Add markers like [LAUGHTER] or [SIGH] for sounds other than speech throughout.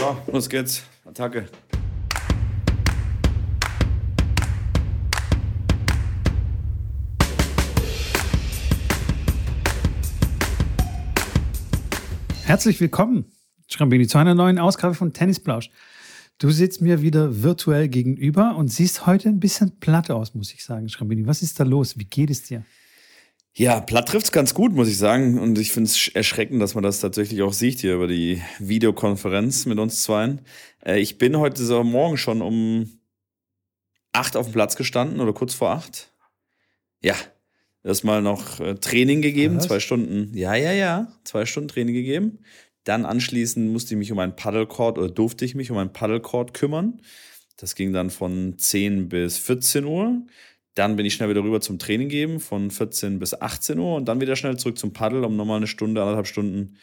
So, los geht's. Attacke. Herzlich willkommen, Schrambini, zu einer neuen Ausgabe von Tennisplausch. Du sitzt mir wieder virtuell gegenüber und siehst heute ein bisschen platt aus, muss ich sagen, Schrambini. Was ist da los? Wie geht es dir? Ja, platt trifft's ganz gut, muss ich sagen. Und ich finde es erschreckend, dass man das tatsächlich auch sieht hier über die Videokonferenz mit uns zweien. Äh, ich bin heute so morgen schon um acht auf dem Platz gestanden oder kurz vor acht. Ja, erstmal noch äh, Training gegeben, Was? zwei Stunden. Ja, ja, ja, zwei Stunden Training gegeben. Dann anschließend musste ich mich um ein Paddlecord oder durfte ich mich um ein Paddlecord kümmern. Das ging dann von 10 bis 14 Uhr. Dann bin ich schnell wieder rüber zum Training geben von 14 bis 18 Uhr und dann wieder schnell zurück zum Paddel, um nochmal eine Stunde, anderthalb Stunden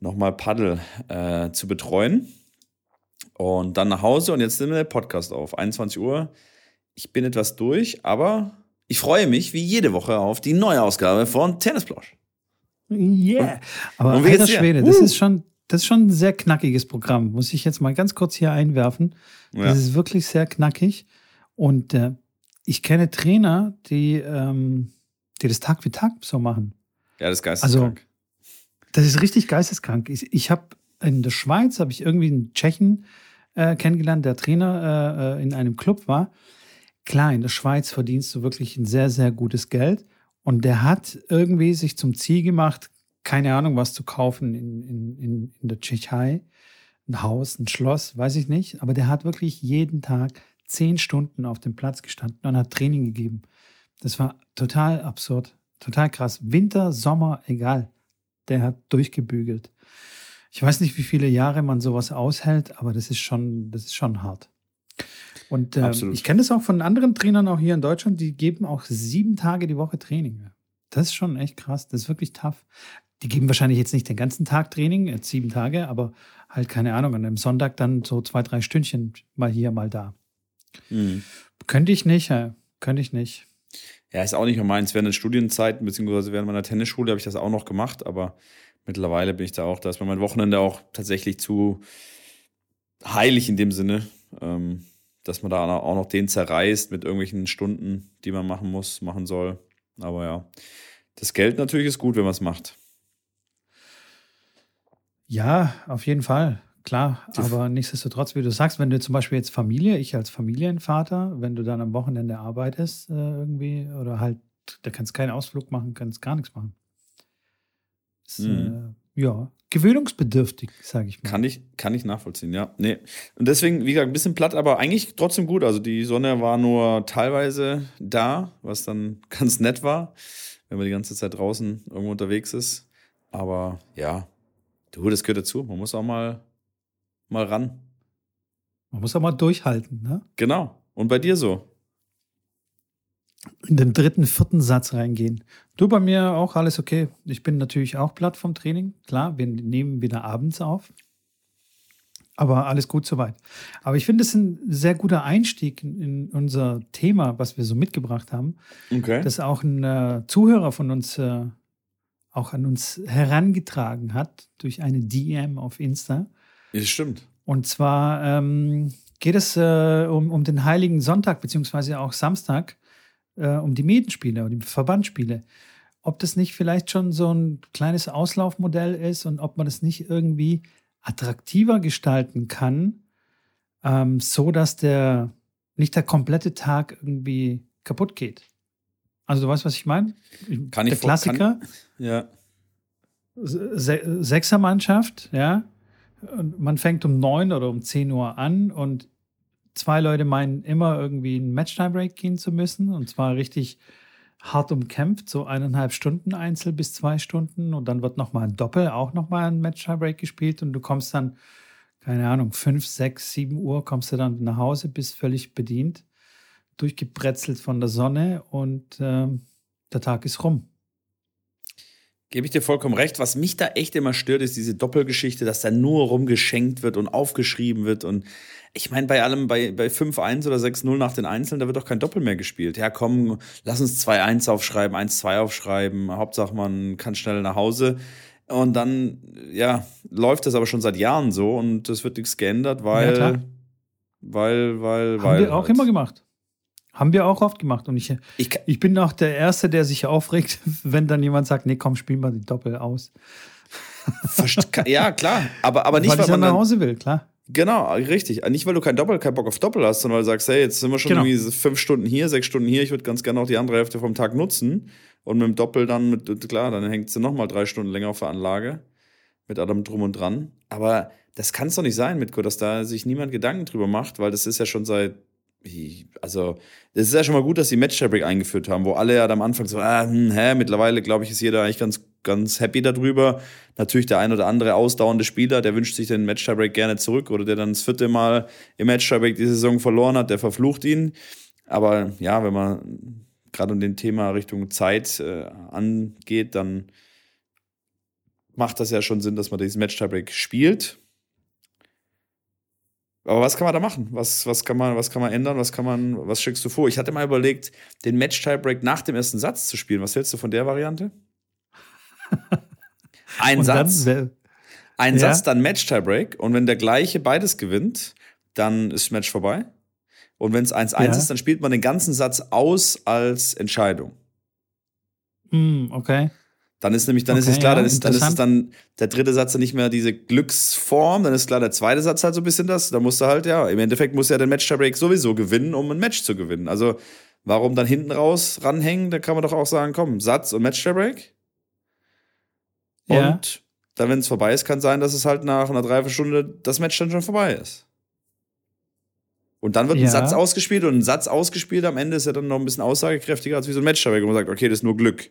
nochmal Paddel äh, zu betreuen. Und dann nach Hause und jetzt nehmen wir den Podcast auf. 21 Uhr. Ich bin etwas durch, aber ich freue mich wie jede Woche auf die neue Ausgabe von Tennisplausch. Yeah. Aber und alter Schwede, das uh. ist schon, das ist schon ein sehr knackiges Programm. Muss ich jetzt mal ganz kurz hier einwerfen. Ja. Das ist wirklich sehr knackig. Und äh, ich kenne Trainer, die, ähm, die das Tag für Tag so machen. Ja, das ist geisteskrank. Also, das ist richtig geisteskrank. Ich, ich habe in der Schweiz habe ich irgendwie einen Tschechen äh, kennengelernt, der Trainer äh, äh, in einem Club war. Klar, in der Schweiz verdienst du wirklich ein sehr, sehr gutes Geld. Und der hat irgendwie sich zum Ziel gemacht, keine Ahnung, was zu kaufen in, in, in, in der Tschechei. Ein Haus, ein Schloss, weiß ich nicht. Aber der hat wirklich jeden Tag zehn Stunden auf dem Platz gestanden und hat Training gegeben. Das war total absurd, total krass. Winter, Sommer, egal. Der hat durchgebügelt. Ich weiß nicht, wie viele Jahre man sowas aushält, aber das ist schon, das ist schon hart. Und äh, ich kenne das auch von anderen Trainern auch hier in Deutschland, die geben auch sieben Tage die Woche Training. Das ist schon echt krass. Das ist wirklich tough. Die geben wahrscheinlich jetzt nicht den ganzen Tag Training, jetzt sieben Tage, aber halt keine Ahnung, an einem Sonntag dann so zwei, drei Stündchen mal hier, mal da. Mhm. Könnte ich nicht, ja. könnte ich nicht. Ja, ist auch nicht mehr meins. Während der Studienzeiten, beziehungsweise während meiner Tennisschule habe ich das auch noch gemacht, aber mittlerweile bin ich da auch, da ist mir mein Wochenende auch tatsächlich zu heilig in dem Sinne, ähm, dass man da auch noch den zerreißt mit irgendwelchen Stunden, die man machen muss, machen soll. Aber ja, das Geld natürlich ist gut, wenn man es macht. Ja, auf jeden Fall. Klar, aber nichtsdestotrotz, wie du sagst, wenn du zum Beispiel jetzt Familie, ich als Familienvater, wenn du dann am Wochenende arbeitest äh, irgendwie oder halt, da kannst keinen Ausflug machen, kannst gar nichts machen. Ist, mhm. äh, ja, gewöhnungsbedürftig, sage ich mal. Kann ich, kann ich nachvollziehen, ja. Nee. Und deswegen, wie gesagt, ein bisschen platt, aber eigentlich trotzdem gut. Also die Sonne war nur teilweise da, was dann [LAUGHS] ganz nett war, wenn man die ganze Zeit draußen irgendwo unterwegs ist. Aber ja, du, das gehört dazu. Man muss auch mal mal ran. Man muss auch mal durchhalten, ne? Genau. Und bei dir so? In den dritten, vierten Satz reingehen. Du bei mir auch alles okay. Ich bin natürlich auch platt vom Training. Klar, wir nehmen wieder abends auf. Aber alles gut soweit. Aber ich finde es ein sehr guter Einstieg in unser Thema, was wir so mitgebracht haben. Okay. Das auch ein äh, Zuhörer von uns äh, auch an uns herangetragen hat durch eine DM auf Insta. Das stimmt. Und zwar ähm, geht es äh, um, um den Heiligen Sonntag, beziehungsweise auch Samstag, äh, um die Medenspiele, um die Verbandsspiele. Ob das nicht vielleicht schon so ein kleines Auslaufmodell ist und ob man das nicht irgendwie attraktiver gestalten kann, ähm, so dass der nicht der komplette Tag irgendwie kaputt geht. Also du weißt, was ich meine? Kann der ich Klassiker. Kann, ja. Se Sechsermannschaft, ja, man fängt um 9 oder um 10 Uhr an und zwei Leute meinen immer irgendwie einen Match-Tiebreak gehen zu müssen. Und zwar richtig hart umkämpft, so eineinhalb Stunden Einzel bis zwei Stunden. Und dann wird nochmal ein Doppel, auch nochmal ein Match-Tiebreak gespielt. Und du kommst dann, keine Ahnung, 5, 6, 7 Uhr kommst du dann nach Hause, bist völlig bedient, durchgebrezelt von der Sonne. Und äh, der Tag ist rum. Gebe ich dir vollkommen recht. Was mich da echt immer stört, ist diese Doppelgeschichte, dass da nur rumgeschenkt wird und aufgeschrieben wird. Und ich meine, bei allem, bei, bei 5-1 oder 6-0 nach den Einzelnen, da wird doch kein Doppel mehr gespielt. Ja, komm, lass uns 2-1 aufschreiben, 1-2 aufschreiben. Hauptsache, man kann schnell nach Hause. Und dann, ja, läuft das aber schon seit Jahren so und es wird nichts geändert, weil, Ja, weil, weil, Haben weil. wir auch halt. immer gemacht. Haben wir auch oft gemacht. Und ich, Ich, ich bin auch der Erste, der sich aufregt, [LAUGHS] wenn dann jemand sagt, nee, komm, spiel mal die Doppel aus. ja, klar, aber, aber nicht, weil weil ich man nach Hause will, klar. Genau, richtig. Nicht, weil du kein Doppel, keinen Bock auf Doppel hast, sondern weil du sagst, hey, jetzt sind wir schon Genau. irgendwie fünf Stunden hier, sechs Stunden hier, ich würde ganz gerne auch die andere Hälfte vom Tag nutzen. Und mit dem Doppel dann, mit, klar, dann hängt sie nochmal drei Stunden länger auf der Anlage. Mit allem drum und dran. Aber das kann es doch nicht sein, Mitko, dass da sich niemand Gedanken drüber macht, weil das ist ja schon seit. Also, das ist ja schon mal gut, dass sie Match Tiebreak eingeführt haben, wo alle ja am Anfang so, ah, hm, hä, mittlerweile, glaube ich, ist jeder eigentlich ganz, ganz happy darüber. Natürlich der ein oder andere ausdauernde Spieler, der wünscht sich den Match Tiebreak gerne zurück oder der dann das vierte Mal im Match Tiebreak die Saison verloren hat, der verflucht ihn. Aber ja, wenn man gerade um den Thema Richtung Zeit äh, angeht, dann macht das ja schon Sinn, dass man dieses Match Tiebreak spielt. Aber was kann man da machen? Was, was, kann man, was kann man ändern? Was kann man, was schickst du vor? Ich hatte mal überlegt, den Match Tiebreak nach dem ersten Satz zu spielen. Was hältst du von der Variante? [LAUGHS] Ein Satz, dann, ein ja. Satz, dann Match Tiebreak. Und wenn der gleiche beides gewinnt, dann ist das Match vorbei. Und wenn es 1-1 Ja. ist, dann spielt man den ganzen Satz aus als Entscheidung. hm, okay. Dann ist nämlich, dann ist Okay, es klar, ja, dann, ist, dann ist es dann der dritte Satz dann nicht mehr diese Glücksform, dann ist klar, der zweite Satz halt so ein bisschen das. Da musst du halt, ja, im Endeffekt muss ja der Match Tiebreak sowieso gewinnen, um ein Match zu gewinnen. Also, warum dann hinten raus ranhängen? Da kann man doch auch sagen, komm, Satz und Match Tiebreak. Ja. Und dann, wenn es vorbei ist, kann sein, dass es halt nach einer Dreiviertelstunde das Match dann schon vorbei ist. Und dann wird ein Ja. Satz ausgespielt und ein Satz ausgespielt am Ende ist ja dann noch ein bisschen aussagekräftiger als wie so ein Match Tiebreak, wo man sagt, okay, das ist nur Glück.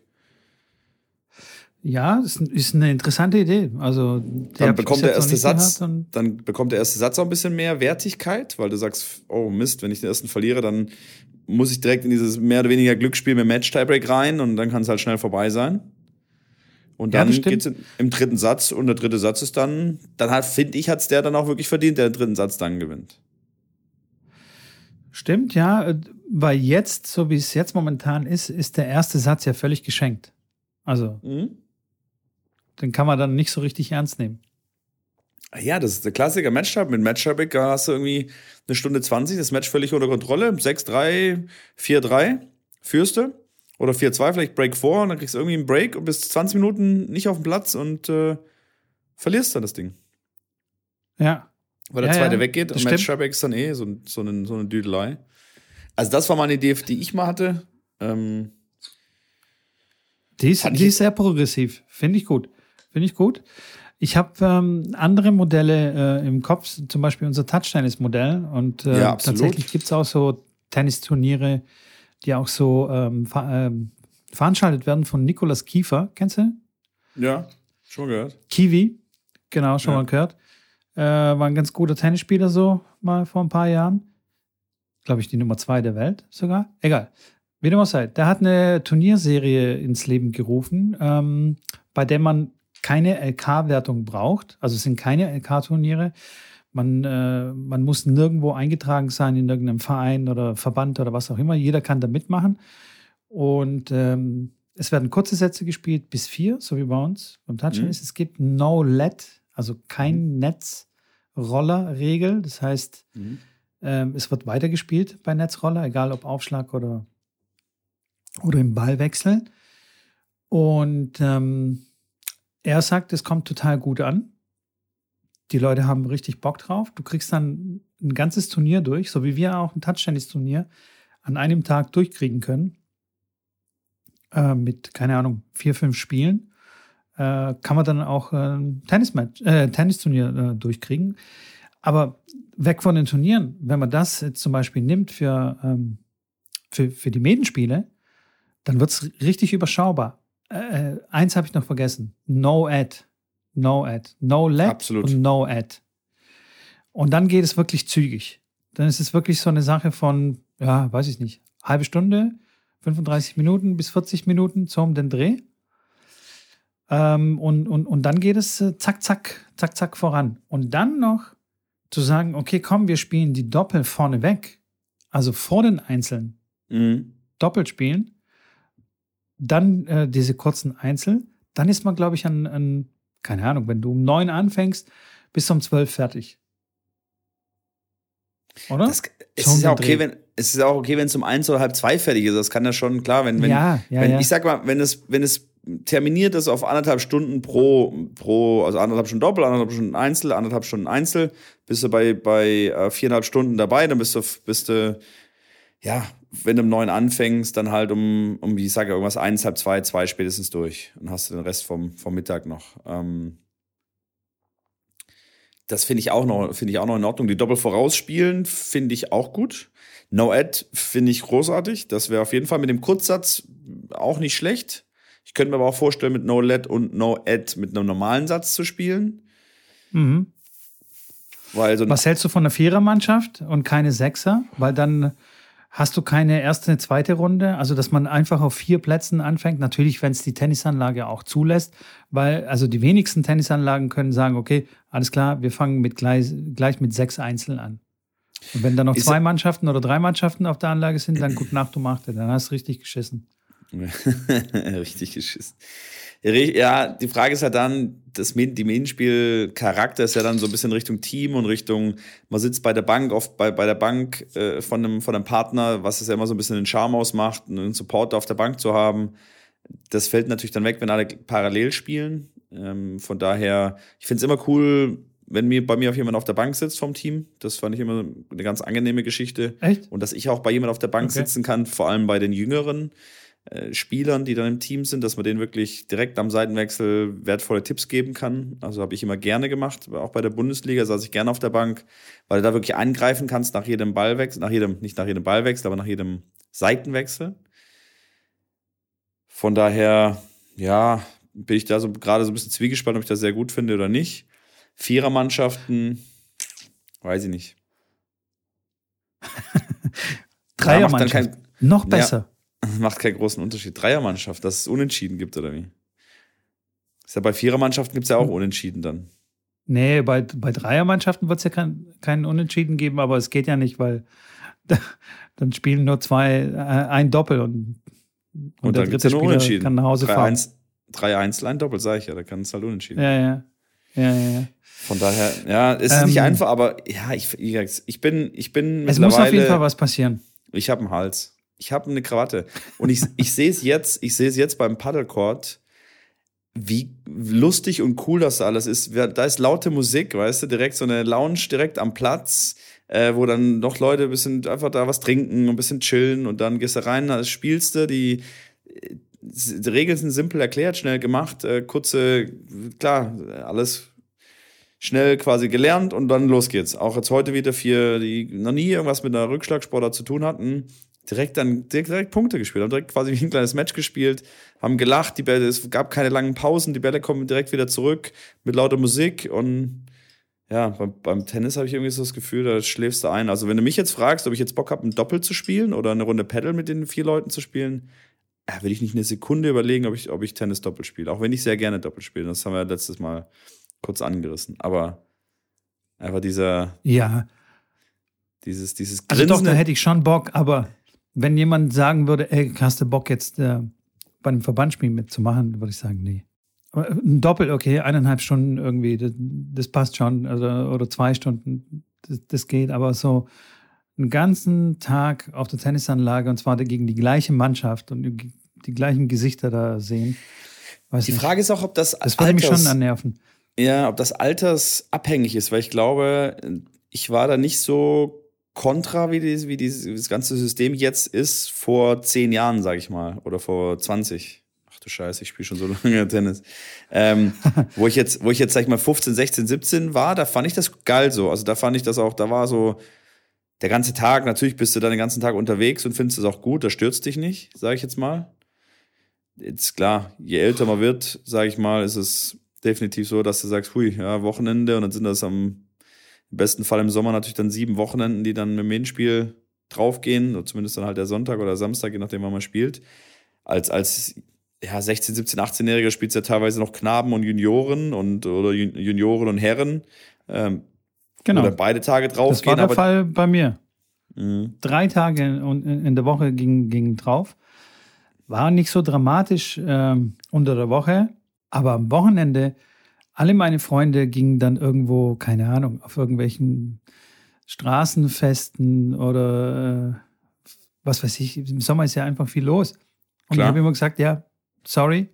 Ja, das ist eine interessante Idee. Also, Dann bekommt der erste Satz, dann bekommt der erste Satz auch ein bisschen mehr Wertigkeit, weil du sagst, oh Mist, wenn ich den ersten verliere, dann muss ich direkt in dieses mehr oder weniger Glücksspiel mit Match Tiebreak rein und dann kann es halt schnell vorbei sein. Und Ja, dann stimmt. geht's im, im dritten Satz und der dritte Satz ist dann, dann hat, finde ich, hat's der dann auch wirklich verdient, der den dritten Satz dann gewinnt. Stimmt, ja. äh, Weil jetzt, so wie es jetzt momentan ist, ist der erste Satz ja völlig geschenkt. Also, Mhm. Den kann man dann nicht so richtig ernst nehmen. Ja, das ist der Klassiker Match Tiebreak. Mit Match Tiebreak hast du irgendwie eine Stunde 20, das Match völlig unter Kontrolle. 6-3, 4-3 führst du. Oder 4-2, vielleicht Break 4 und dann kriegst du irgendwie einen Break und bist 20 Minuten nicht auf dem Platz und äh, verlierst dann das Ding. Ja. Weil der Ja, zweite ja, weggeht und Match stimmt. Tiebreak ist dann eh so, so, eine, so eine Düdelei. Also das war mal eine Idee, die ich mal hatte. Ähm, Die ist, die ist sehr progressiv. Finde ich gut. Finde ich gut. Ich habe ähm, andere Modelle äh, im Kopf, zum Beispiel unser Touchtennis-Modell. Und äh, Ja, tatsächlich gibt es auch so Tennisturniere, die auch so ähm, ver ähm, veranstaltet werden von Nikolas Kiefer. Kennst du? ja, schon gehört. Kiwi, genau, schon Ja. mal gehört. Äh, war ein ganz guter Tennisspieler so mal vor ein paar Jahren. Glaube ich, die Nummer zwei der Welt sogar. Egal. Wie dem auch sei. Der hat eine Turnierserie ins Leben gerufen, ähm, bei der man keine LK-Wertung braucht. Also es sind keine LK-Turniere. Man, äh, man muss nirgendwo eingetragen sein in irgendeinem Verein oder Verband oder was auch immer. Jeder kann da mitmachen. Und ähm, es werden kurze Sätze gespielt, bis vier, so wie bei uns beim Touchtennis. Es gibt No Let, also kein Netzroller-Regel. Das heißt, Mhm. ähm, es wird weitergespielt bei Netzroller, egal ob Aufschlag oder, oder im Ballwechsel. Und ähm, er sagt, es kommt total gut an. Die Leute haben richtig Bock drauf. Du kriegst dann ein ganzes Turnier durch, so wie wir auch ein Touchtennis-Turnier an einem Tag durchkriegen können. Äh, mit, keine Ahnung, vier, fünf Spielen. Äh, kann man dann auch äh, ein Tennismatch, äh, Tennisturnier äh, durchkriegen. Aber weg von den Turnieren, wenn man das jetzt zum Beispiel nimmt für, ähm, für, für die Medenspiele, dann wird es richtig überschaubar. Äh, äh, eins habe ich noch vergessen. No Ad. No Ad. No Let Absolut. und No Ad. Und dann geht es wirklich zügig. Dann ist es wirklich so eine Sache von, ja, weiß ich nicht, halbe Stunde, 35 Minuten bis 40 Minuten zum den Dreh. Ähm, und, und, und dann geht es äh, zack, zack, zack, zack voran. Und dann noch zu sagen, okay, komm, wir spielen die Doppel vorne weg, also vor den Einzeln Mhm. doppelt spielen, dann äh, diese kurzen Einzel, dann ist man, glaube ich, an, an keine Ahnung, wenn du um neun anfängst, bist du um zwölf fertig. Oder? Das, es, ist ja okay, wenn, es ist auch okay, wenn es um eins oder halb zwei fertig ist. Das kann ja schon, klar, wenn, wenn, ja, ja, wenn ja. ich sag mal, wenn es, wenn es terminiert ist auf anderthalb Stunden pro, pro, also anderthalb Stunden Doppel, anderthalb Stunden Einzel, anderthalb Stunden Einzel, bist du bei, bei äh, viereinhalb Stunden dabei, dann bist du, bist du, ja, wenn du um neun anfängst, dann halt um, um wie ich sage, irgendwas eins, halb zwei, zwei spätestens durch. und hast du den Rest vom, vom Mittag noch. Ähm, das finde ich auch noch, finde ich auch noch in Ordnung. Die Doppel vorausspielen finde ich auch gut. No Ad finde ich großartig. Das wäre auf jeden Fall mit dem Kurzsatz auch nicht schlecht. Ich könnte mir aber auch vorstellen, mit No Let und No Ad mit einem normalen Satz zu spielen. Mhm. Weil so Was hältst du von einer Vierermannschaft und keine Sechser? Weil dann hast du keine erste, zweite Runde. Also, dass man einfach auf vier Plätzen anfängt. Natürlich, wenn es die Tennisanlage auch zulässt. Weil, also die wenigsten Tennisanlagen können sagen, okay, alles klar, wir fangen mit gleich, gleich mit sechs Einzeln an. Und wenn da noch Ist zwei Mannschaften oder drei Mannschaften auf der Anlage sind, dann gut Nacht, du machst dann hast du richtig geschissen. [LAUGHS] Richtig geschissen. Ja, die Frage ist halt dann, das, die Medienspiel-Charakter ist ja dann so ein bisschen Richtung Team und Richtung, man sitzt bei der Bank, oft bei, bei der Bank äh, von, einem, von einem Partner, was es ja immer so ein bisschen den Charme ausmacht, einen Supporter auf der Bank zu haben. Das fällt natürlich dann weg, wenn alle parallel spielen. Ähm, von daher, ich finde es immer cool, wenn mir bei mir auf jemand auf der Bank sitzt vom Team. Das fand ich immer eine ganz angenehme Geschichte. Echt? Und dass ich auch bei jemand auf der Bank okay. sitzen kann, vor allem bei den Jüngeren. Äh, Spielern, die dann im Team sind, dass man denen wirklich direkt am Seitenwechsel wertvolle Tipps geben kann. Also habe ich immer gerne gemacht. Auch bei der Bundesliga saß ich gerne auf der Bank, weil du da wirklich eingreifen kannst nach jedem Ballwechsel, nach jedem, nicht nach jedem Ballwechsel, aber nach jedem Seitenwechsel. Von daher, ja, bin ich da so gerade so ein bisschen zwiegespannt, ob ich das sehr gut finde oder nicht. Vierermannschaften, weiß ich nicht. [LAUGHS] Dreiermannschaft. Noch besser. Macht keinen großen Unterschied. Dreiermannschaft, dass es Unentschieden gibt, oder wie? Ist ja bei Vierermannschaften gibt es ja auch hm. Unentschieden dann. Nee, bei, bei Dreiermannschaften wird es ja kein, keinen Unentschieden geben, aber es geht ja nicht, weil da, [LAUGHS] dann spielen nur zwei, äh, ein Doppel und, und, und der dritte ja Spieler unentschieden. kann nach Hause drei fahren. Eins, drei Einzel, ein Doppel, sage ich ja, da kann es halt unentschieden. Ja, ja. Ja, ja, ja. Von daher, ja, es ist ähm, nicht einfach, aber ja, ich, ich bin, ich bin Es muss auf jeden Fall was passieren. Ich habe einen Hals ich habe eine Krawatte. Und ich, ich sehe es jetzt, ich sehe es jetzt beim Paddlecourt, wie lustig und cool das alles ist. Da ist laute Musik, weißt du, direkt so eine Lounge direkt am Platz, äh, wo dann noch Leute ein bisschen einfach da was trinken und ein bisschen chillen und dann gehst du rein, da spielst du, die, die Regeln sind simpel erklärt, schnell gemacht, äh, kurze, klar, alles schnell quasi gelernt und dann los geht's. Auch jetzt heute wieder vier, die noch nie irgendwas mit einer Rückschlagsportler zu tun hatten, direkt dann direkt, direkt Punkte gespielt, haben direkt quasi wie ein kleines Match gespielt, haben gelacht, die Bälle, es gab keine langen Pausen, die Bälle kommen direkt wieder zurück mit lauter Musik und ja, beim, beim Tennis habe ich irgendwie so das Gefühl, da schläfst du ein. Also wenn du mich jetzt fragst, ob ich jetzt Bock habe, ein Doppel zu spielen oder eine Runde Paddle mit den vier Leuten zu spielen, ja, würde ich nicht eine Sekunde überlegen, ob ich, ob ich Tennis Doppel spiele. Auch wenn ich sehr gerne Doppel spiele. Das haben wir letztes Mal kurz angerissen. Aber einfach dieser. Ja. Dieses, dieses Grinsen. Also doch, da hätte ich schon Bock, aber wenn jemand sagen würde, ey, hast du Bock jetzt äh, bei einem Verbandsspiel mitzumachen, würde ich sagen, nee. Aber äh, ein Doppel, okay, eineinhalb Stunden irgendwie, das, das passt schon. Also, oder zwei Stunden, das, das, geht. Aber so einen ganzen Tag auf der Tennisanlage und zwar gegen die gleiche Mannschaft und die, die gleichen Gesichter da sehen. die Frage nicht. ist auch, ob das. Das würde mich schon annerven. Ja, ob das altersabhängig ist, weil ich glaube, ich war da nicht so kontra, wie, die, wie dieses ganze System jetzt ist, vor zehn Jahren, sag ich mal, oder vor 20. Ach du Scheiße, ich spiele schon so [LAUGHS] lange Tennis. Ähm, [LAUGHS] wo ich jetzt, wo ich jetzt, sag ich mal, 15, 16, 17 war, da fand ich das geil so. Also da fand ich das auch, da war so der ganze Tag, natürlich bist du dann den ganzen Tag unterwegs und findest es auch gut, das stürzt dich nicht, sage ich jetzt mal. Jetzt klar, je älter man wird, sage ich mal, ist es definitiv so, dass du sagst, hui, ja, Wochenende und dann sind das am im besten Fall im Sommer natürlich dann sieben Wochenenden, die dann mit dem Hinspiel draufgehen, oder zumindest dann halt der Sonntag oder Samstag, je nachdem, wann man spielt. Als, als ja, 16, 17, 18-Jähriger spielt es ja teilweise noch Knaben und Junioren und oder Junioren und Herren. Ähm, genau. Oder beide Tage draufgehen. Das war der Fall bei mir. Mhm. Drei Tage in, in der Woche gingen ging drauf. War nicht so dramatisch ähm, unter der Woche, aber am Wochenende alle meine Freunde gingen dann irgendwo, keine Ahnung, auf irgendwelchen Straßenfesten oder äh, was weiß ich. Im Sommer ist ja einfach viel los. Und Klar. ich habe immer gesagt, ja, sorry,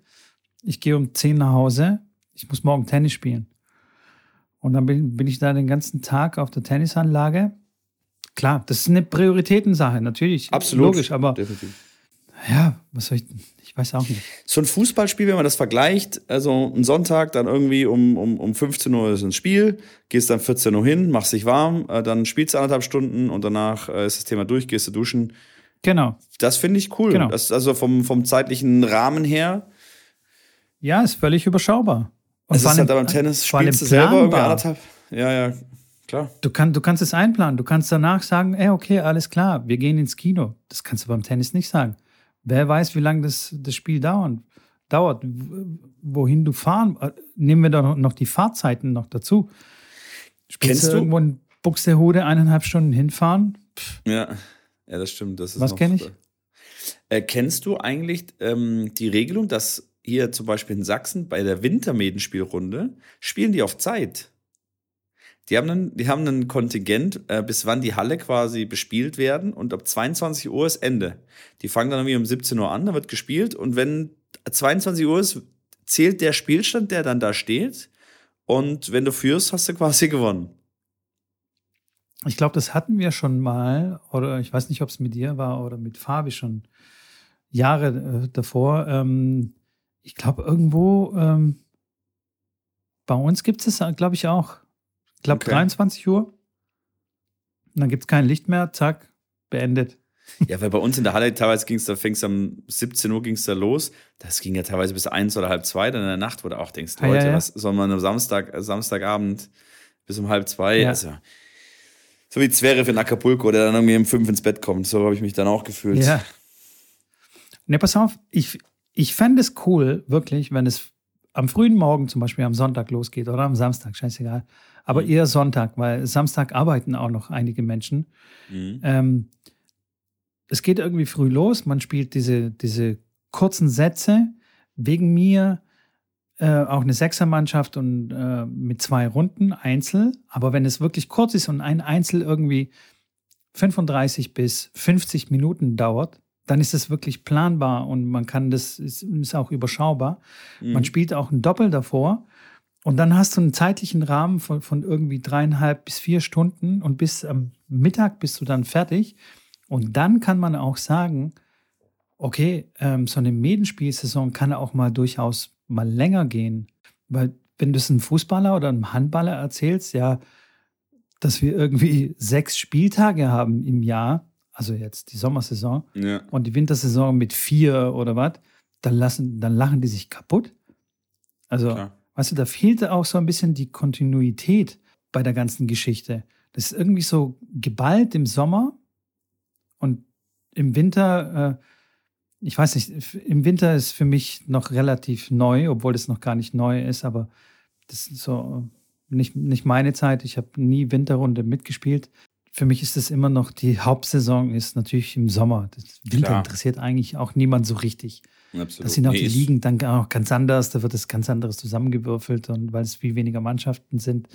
ich gehe um 10 nach Hause, ich muss morgen Tennis spielen. Und dann bin, bin ich da den ganzen Tag auf der Tennisanlage. Klar, das ist eine Prioritätensache, natürlich. Absolut. Logisch, aber Definitiv. ja, was soll ich, ich weiß auch nicht. So ein Fußballspiel, wenn man das vergleicht, also ein Sonntag, dann irgendwie um, um, um 15 Uhr ist ein Spiel, gehst dann 14 Uhr hin, machst dich warm, äh, dann spielst du anderthalb Stunden und danach äh, ist das Thema durch, gehst du duschen. Genau. Das finde ich cool. Genau. Das, also vom, vom zeitlichen Rahmen her. Ja, ist völlig überschaubar. Und es ist halt beim Tennis, spielst du selber irgendwie anderthalb. Ja, ja, klar. Du, kann, du kannst es einplanen. Du kannst danach sagen, ey, okay, alles klar, wir gehen ins Kino. Das kannst du beim Tennis nicht sagen. Wer weiß, wie lange das, das Spiel dauern, dauert, wohin du fahren. Äh, nehmen wir doch noch die Fahrzeiten noch dazu. Spielst Kennst du irgendwo in Buxtehude eineinhalb Stunden hinfahren? Pff. Ja, ja, das stimmt. Das Was kenne ich? Äh, kennst du eigentlich ähm, die Regelung, dass hier zum Beispiel in Sachsen bei der Wintermedenspielrunde spielen die auf Zeit? Die haben einen, die haben einen Kontingent, äh, bis wann die Halle quasi bespielt werden und ab 22 Uhr ist Ende. Die fangen dann irgendwie um 17 Uhr an, da wird gespielt und wenn 22 Uhr ist, zählt der Spielstand, der dann da steht und wenn du führst, hast du quasi [LAUGHS] gewonnen. Ich glaube, das hatten wir schon mal, oder ich weiß nicht, ob es mit dir war oder mit Fabi schon Jahre äh, davor. Ähm, ich glaube, irgendwo ähm, bei uns gibt es das, glaube ich, auch. Ich glaube, okay. 23 Uhr. Und dann gibt es kein Licht mehr, zack, beendet. Ja, weil bei uns in der Halle teilweise ging es, da fängst um 17 Uhr ging es da los. Das ging ja teilweise bis eins oder halb zwei dann in der Nacht, wo du auch denkst, ah, Leute, ja, ja. was soll man am Samstag, äh, Samstagabend bis um halb zwei? Ja. Also, so wie Zverev in Acapulco, der dann irgendwie um fünf ins Bett kommt. So habe ich mich dann auch gefühlt. Ja. Ne, pass auf, ich, ich fände es cool, wirklich, wenn es am frühen Morgen zum Beispiel am Sonntag losgeht oder am Samstag, scheißegal. Aber mhm. eher Sonntag, weil Samstag arbeiten auch noch einige Menschen. Mhm. Ähm, es geht irgendwie früh los, man spielt diese, diese kurzen Sätze. Wegen mir äh, auch eine Sechsermannschaft und äh, mit zwei Runden Einzel. Aber wenn es wirklich kurz ist und ein Einzel irgendwie 35 bis 50 Minuten dauert, dann ist es wirklich planbar und man kann das, ist, ist auch überschaubar. Mhm. Man spielt auch ein Doppel davor und dann hast du einen zeitlichen Rahmen von, von irgendwie dreieinhalb bis vier Stunden und bis am Mittag bist du dann fertig. Und dann kann man auch sagen, okay, ähm, so eine Medenspielsaison kann auch mal durchaus mal länger gehen. Weil wenn du es einem Fußballer oder einem Handballer erzählst, ja, dass wir irgendwie sechs Spieltage haben im Jahr, also jetzt die Sommersaison ja. und die Wintersaison mit vier oder was, dann, lassen, dann lachen die sich kaputt. Also, Klar. Weißt du, da fehlte auch so ein bisschen die Kontinuität bei der ganzen Geschichte. Das ist irgendwie so geballt im Sommer und im Winter, äh, ich weiß nicht, im Winter ist für mich noch relativ neu, obwohl es noch gar nicht neu ist, aber das ist so nicht, nicht meine Zeit. Ich habe nie Winterrunde mitgespielt für mich ist das immer noch, die Hauptsaison ist natürlich im Sommer. Das Winter Klar. interessiert eigentlich auch niemand so richtig. Absolut. Das sind auch nee, die Ligen dann auch ganz anders, da wird es ganz anderes zusammengewürfelt und weil es viel weniger Mannschaften sind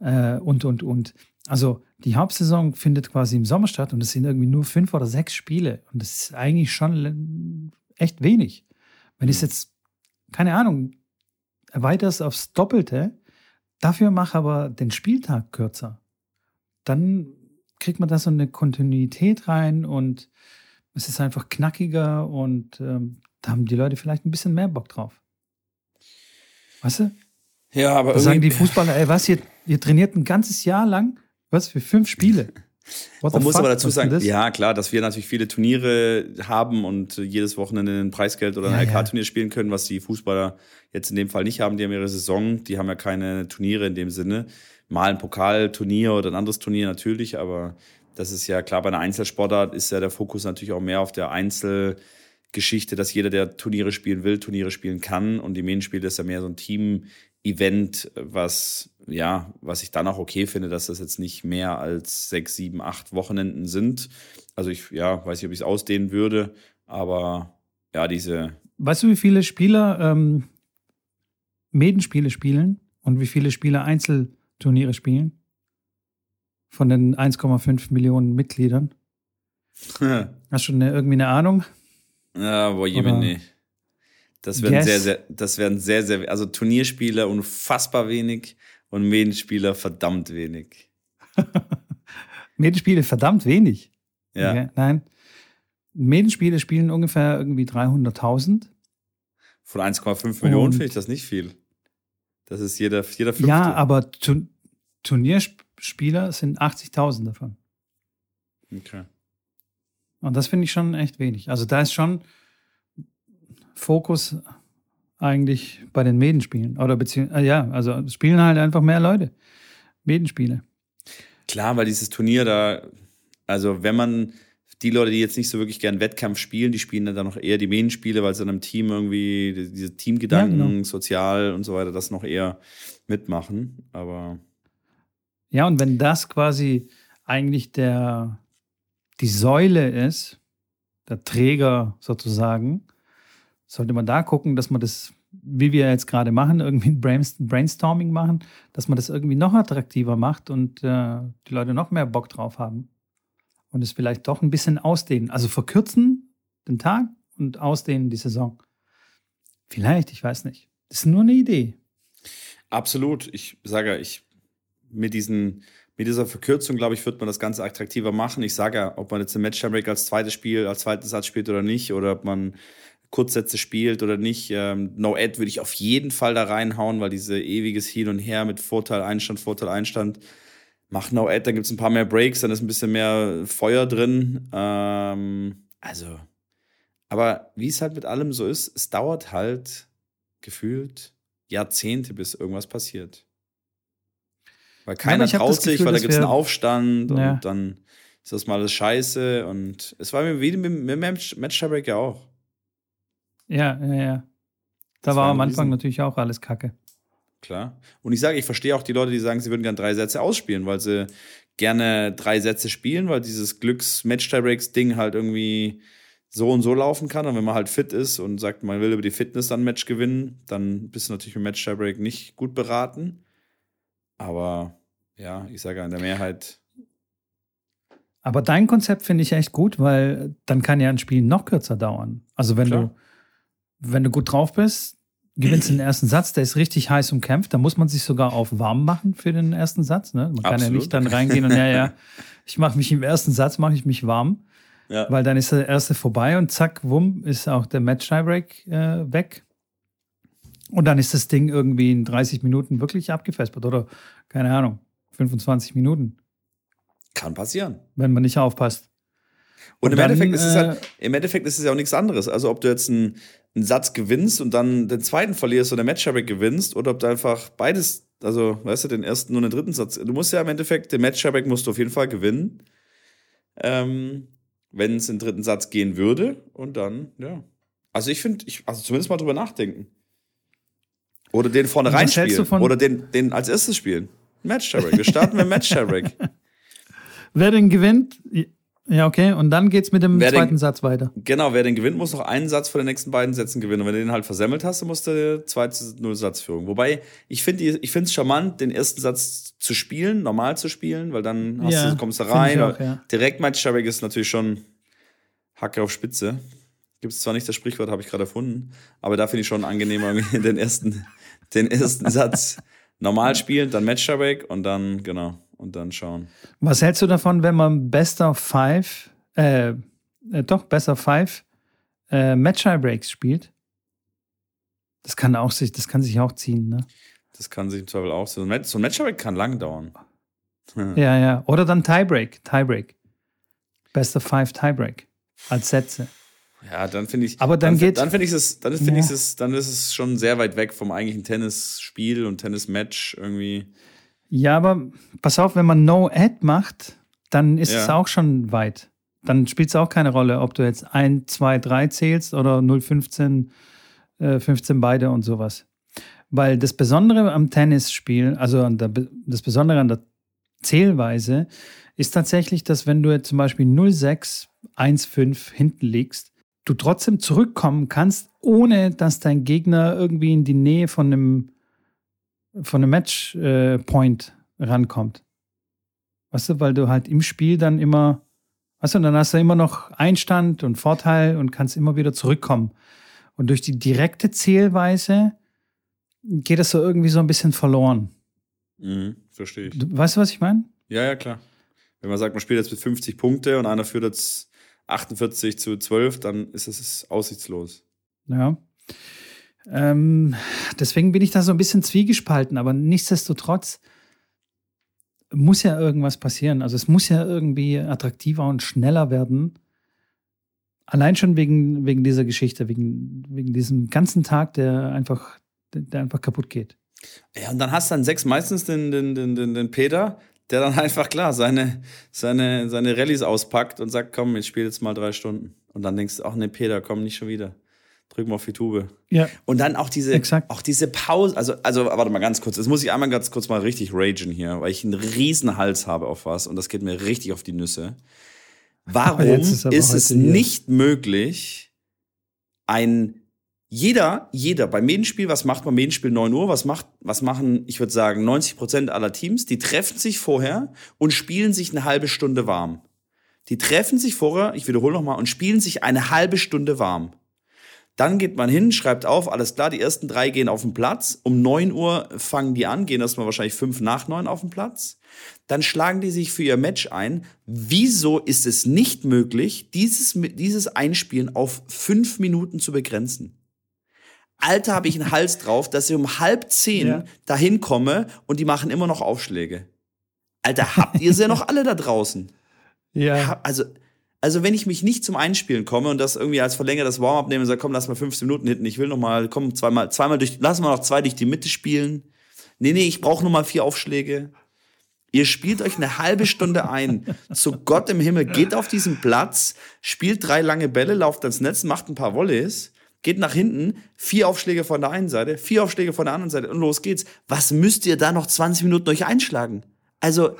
äh, und, und, und. Also die Hauptsaison findet quasi im Sommer statt und es sind irgendwie nur fünf oder sechs Spiele und das ist eigentlich schon echt wenig. Wenn ich es mhm. jetzt, keine Ahnung, erweiterst aufs Doppelte, dafür mache aber den Spieltag kürzer dann kriegt man da so eine Kontinuität rein und es ist einfach knackiger und ähm, da haben die Leute vielleicht ein bisschen mehr Bock drauf. Weißt du? Ja, aber da sagen die Fußballer, ey, was, ihr, ihr trainiert ein ganzes Jahr lang, was, für fünf Spiele? Man muss fuck? aber dazu sagen, ja klar, dass wir natürlich viele Turniere haben und jedes Wochenende ein Preisgeld oder ein ja, LK-Turnier ja. spielen können, was die Fußballer jetzt in dem Fall nicht haben. Die haben ihre Saison, die haben ja keine Turniere in dem Sinne mal ein Pokalturnier oder ein anderes Turnier natürlich, aber das ist ja klar, bei einer Einzelsportart ist ja der Fokus natürlich auch mehr auf der Einzelgeschichte, dass jeder, der Turniere spielen will, Turniere spielen kann. Und die Medienspiele ist ja mehr so ein Team-Event, was, ja, was ich dann auch okay finde, dass das jetzt nicht mehr als sechs, sieben, acht Wochenenden sind. Also ich, ja, weiß nicht, ob ich es ausdehnen würde, aber ja, diese. Weißt du, wie viele Spieler ähm, Medenspiele spielen und wie viele Spieler Einzelturniere spielen? Von den 1,5 Millionen Mitgliedern? [LAUGHS] Hast du schon eine, irgendwie eine Ahnung? Ja, boah, Jemini. Das werden sehr, sehr, das werden sehr, sehr, also Turnierspieler unfassbar wenig und Medenspieler verdammt wenig. [LAUGHS] Medenspiele verdammt wenig. Ja. Okay, nein. Medenspiele spielen ungefähr irgendwie 300.000. Von 1,5 Millionen finde ich das nicht viel. Das ist jeder, jeder fünfte. Ja, aber Turnierspieler sind 80.000 davon. Okay. Und das finde ich schon echt wenig. Also da ist schon Fokus eigentlich bei den Medenspielen. Oder beziehungsweise, äh, ja, also spielen halt einfach mehr Leute. Medenspiele. Klar, weil dieses Turnier da, also wenn man die Leute, die jetzt nicht so wirklich gern Wettkampf spielen, die spielen dann noch eher die Medenspiele, weil sie in einem Team irgendwie diese Teamgedanken, ja, genau. sozial und so weiter, das noch eher mitmachen. Aber. Ja, und wenn das quasi eigentlich der, die Säule ist, der Träger sozusagen, sollte man da gucken, dass man das, wie wir jetzt gerade machen, irgendwie ein Brainstorming machen, dass man das irgendwie noch attraktiver macht und äh, die Leute noch mehr Bock drauf haben und es vielleicht doch ein bisschen ausdehnen. Also verkürzen den Tag und ausdehnen die Saison. Vielleicht, ich weiß nicht. Das ist nur eine Idee. Absolut. Ich sage, ich mit diesen mit dieser Verkürzung, glaube ich, wird man das Ganze attraktiver machen. Ich sage ja, ob man jetzt im Match Break als zweites Spiel, als zweiten Satz spielt oder nicht, oder ob man Kurzsätze spielt oder nicht. Ähm, no Ad würde ich auf jeden Fall da reinhauen, weil diese ewiges Hin und Her mit Vorteil, Einstand, Vorteil, Einstand, mach No Ad, dann gibt es ein paar mehr Breaks, dann ist ein bisschen mehr Feuer drin. Ähm, also, aber wie es halt mit allem so ist, es dauert halt gefühlt Jahrzehnte, bis irgendwas passiert. Weil keiner ja, traut sich, Gefühl, weil da gibt es einen Aufstand ja. und dann ist das mal alles scheiße. Und es war mir wie mit, mit Match, Match ja auch. Ja, ja, ja. Da war, war am Anfang natürlich auch alles Kacke. Klar. Und ich sage, ich verstehe auch die Leute, die sagen, sie würden gerne drei Sätze ausspielen, weil sie gerne drei Sätze spielen, weil dieses Glücks-Match-Tiebreaks-Ding halt irgendwie so und so laufen kann. Und wenn man halt fit ist und sagt, man will über die Fitness dann ein Match gewinnen, dann bist du natürlich im Match-Tiebreak nicht gut beraten. Aber ja, ich sage in der Mehrheit. Aber dein Konzept finde ich echt gut, weil dann kann ja ein Spiel noch kürzer dauern. Also wenn Klar. du wenn du gut drauf bist, gewinnst den ersten Satz, der ist richtig heiß umkämpft, da muss man sich sogar auf warm machen für den ersten Satz. Ne? Man kann Absolut. ja nicht dann reingehen und ja, ja, ich mache mich im ersten Satz, mache ich mich warm. Ja. Weil dann ist der erste vorbei und zack, wumm, ist auch der Match-Tiebreak äh, weg. Und dann ist das Ding irgendwie in 30 Minuten wirklich abgefespert oder, keine Ahnung, 25 Minuten. Kann passieren. Wenn man nicht aufpasst. Und, und im, dann, Endeffekt ist es halt, im Endeffekt ist es ja auch nichts anderes. Also ob du jetzt einen, einen Satz gewinnst und dann den zweiten verlierst oder match gewinnst oder ob du einfach beides, also weißt du, den ersten und den dritten Satz. Du musst ja im Endeffekt, den match musst du auf jeden Fall gewinnen. Ähm, wenn es in den dritten Satz gehen würde und dann, ja. Also ich finde, ich, also zumindest mal drüber nachdenken. Oder den vorne rein spielen. Oder den, den als erstes spielen. Match Wir starten mit Match [LAUGHS] Wer den gewinnt, ja, okay. Und dann geht's mit dem wer zweiten den, Satz weiter. Genau, wer den gewinnt, muss noch einen Satz von den nächsten beiden Sätzen gewinnen. Und wenn du den halt versemmelt hast, dann musst du die zweite Nullsatzführung. Wobei, ich finde ich es charmant, den ersten Satz zu spielen, normal zu spielen, weil dann hast ja, du, kommst du rein. Auch, ja. Direkt Match ist natürlich schon Hacke auf Spitze. Gibt es zwar nicht das Sprichwort, habe ich gerade erfunden, aber da finde ich schon angenehmer, [LAUGHS] den ersten, den ersten Satz normal spielen, dann Match und dann, genau und dann schauen. Was hältst du davon, wenn man Best of Five, äh, äh doch, Best of Five äh, Match-Breaks spielt? Das kann auch sich, das kann sich auch ziehen, ne? Das kann sich im Zweifel auch so. So ein Match-Break kann lang dauern. [LAUGHS] ja, ja. Oder dann Tiebreak, Tiebreak. Best of Five Tiebreak als Sätze. Ja, dann finde ich. Aber dann, dann geht. Dann finde ich es, dann finde ja. ich es, dann ist es schon sehr weit weg vom eigentlichen Tennisspiel und Tennismatch irgendwie. Ja, aber pass auf, wenn man No-Ad macht, dann ist ja. es auch schon weit. Dann spielt es auch keine Rolle, ob du jetzt 1, 2, 3 zählst oder 0, 15, äh, 15 beide und sowas. Weil das Besondere am Tennisspiel, also der, das Besondere an der Zählweise, ist tatsächlich, dass wenn du jetzt zum Beispiel 0,6, 1,5 hinten liegst, du trotzdem zurückkommen kannst, ohne dass dein Gegner irgendwie in die Nähe von einem von einem Match-Point äh, rankommt. Weißt du, weil du halt im Spiel dann immer, weißt du, dann hast du immer noch Einstand und Vorteil und kannst immer wieder zurückkommen. Und durch die direkte Zählweise geht das so irgendwie so ein bisschen verloren. Mhm, verstehe ich. Du, weißt du, was ich meine? Ja, ja, klar. Wenn man sagt, man spielt jetzt mit 50 Punkte und einer führt jetzt 48 zu 12, dann ist es aussichtslos. Ja. Ähm, deswegen bin ich da so ein bisschen zwiegespalten, aber nichtsdestotrotz muss ja irgendwas passieren. Also es muss ja irgendwie attraktiver und schneller werden. Allein schon wegen, wegen dieser Geschichte, wegen, wegen diesem ganzen Tag, der einfach, der einfach kaputt geht. Ja, und dann hast du dann sechs meistens den, den, den, den, den Peter, der dann einfach klar seine, seine, seine Rallyes auspackt und sagt, komm, ich spiele jetzt mal drei Stunden. Und dann denkst du, ach nee, Peter, komm nicht schon wieder. Drück mal auf die Tube. Ja. Und dann auch diese, Exakt. auch diese Pause, also, also, warte mal ganz kurz, jetzt muss ich einmal ganz kurz mal richtig ragen hier, weil ich einen riesen Hals habe auf was und das geht mir richtig auf die Nüsse. [LAUGHS] Warum ist, ist es hier. nicht möglich, ein jeder, jeder beim Medenspiel, was macht man Medenspiel 9 Uhr, was macht, was machen, ich würde sagen, 90 Prozent aller Teams, die treffen sich vorher und spielen sich eine halbe Stunde warm. Die treffen sich vorher, ich wiederhole nochmal, und spielen sich eine halbe Stunde warm. Dann geht man hin, schreibt auf, alles klar, die ersten drei gehen auf den Platz. Um 9 Uhr fangen die an, gehen erstmal wahrscheinlich fünf nach neun auf den Platz. Dann schlagen die sich für ihr Match ein. Wieso ist es nicht möglich, dieses, dieses Einspielen auf fünf Minuten zu begrenzen? Alter, habe ich einen Hals drauf, dass ich um halb zehn Ja. dahin komme und die machen immer noch Aufschläge. Alter, habt ihr sie noch alle da draußen? Ja. Also, also wenn ich mich nicht zum Einspielen komme und das irgendwie als verlängertes Warm-up nehme und sage, komm, lass mal 15 Minuten hinten, ich will noch mal, komm, zweimal, zweimal durch, lass mal noch zwei durch die Mitte spielen. Nee, nee, ich brauche noch mal vier Aufschläge. Ihr spielt euch eine halbe Stunde ein. Zu Gott im Himmel, geht auf diesen Platz, spielt drei lange Bälle, lauft ans Netz, macht ein paar Volleys, geht nach hinten, vier Aufschläge von der einen Seite, vier Aufschläge von der anderen Seite und los geht's. Was müsst ihr da noch 20 Minuten euch einschlagen? Also,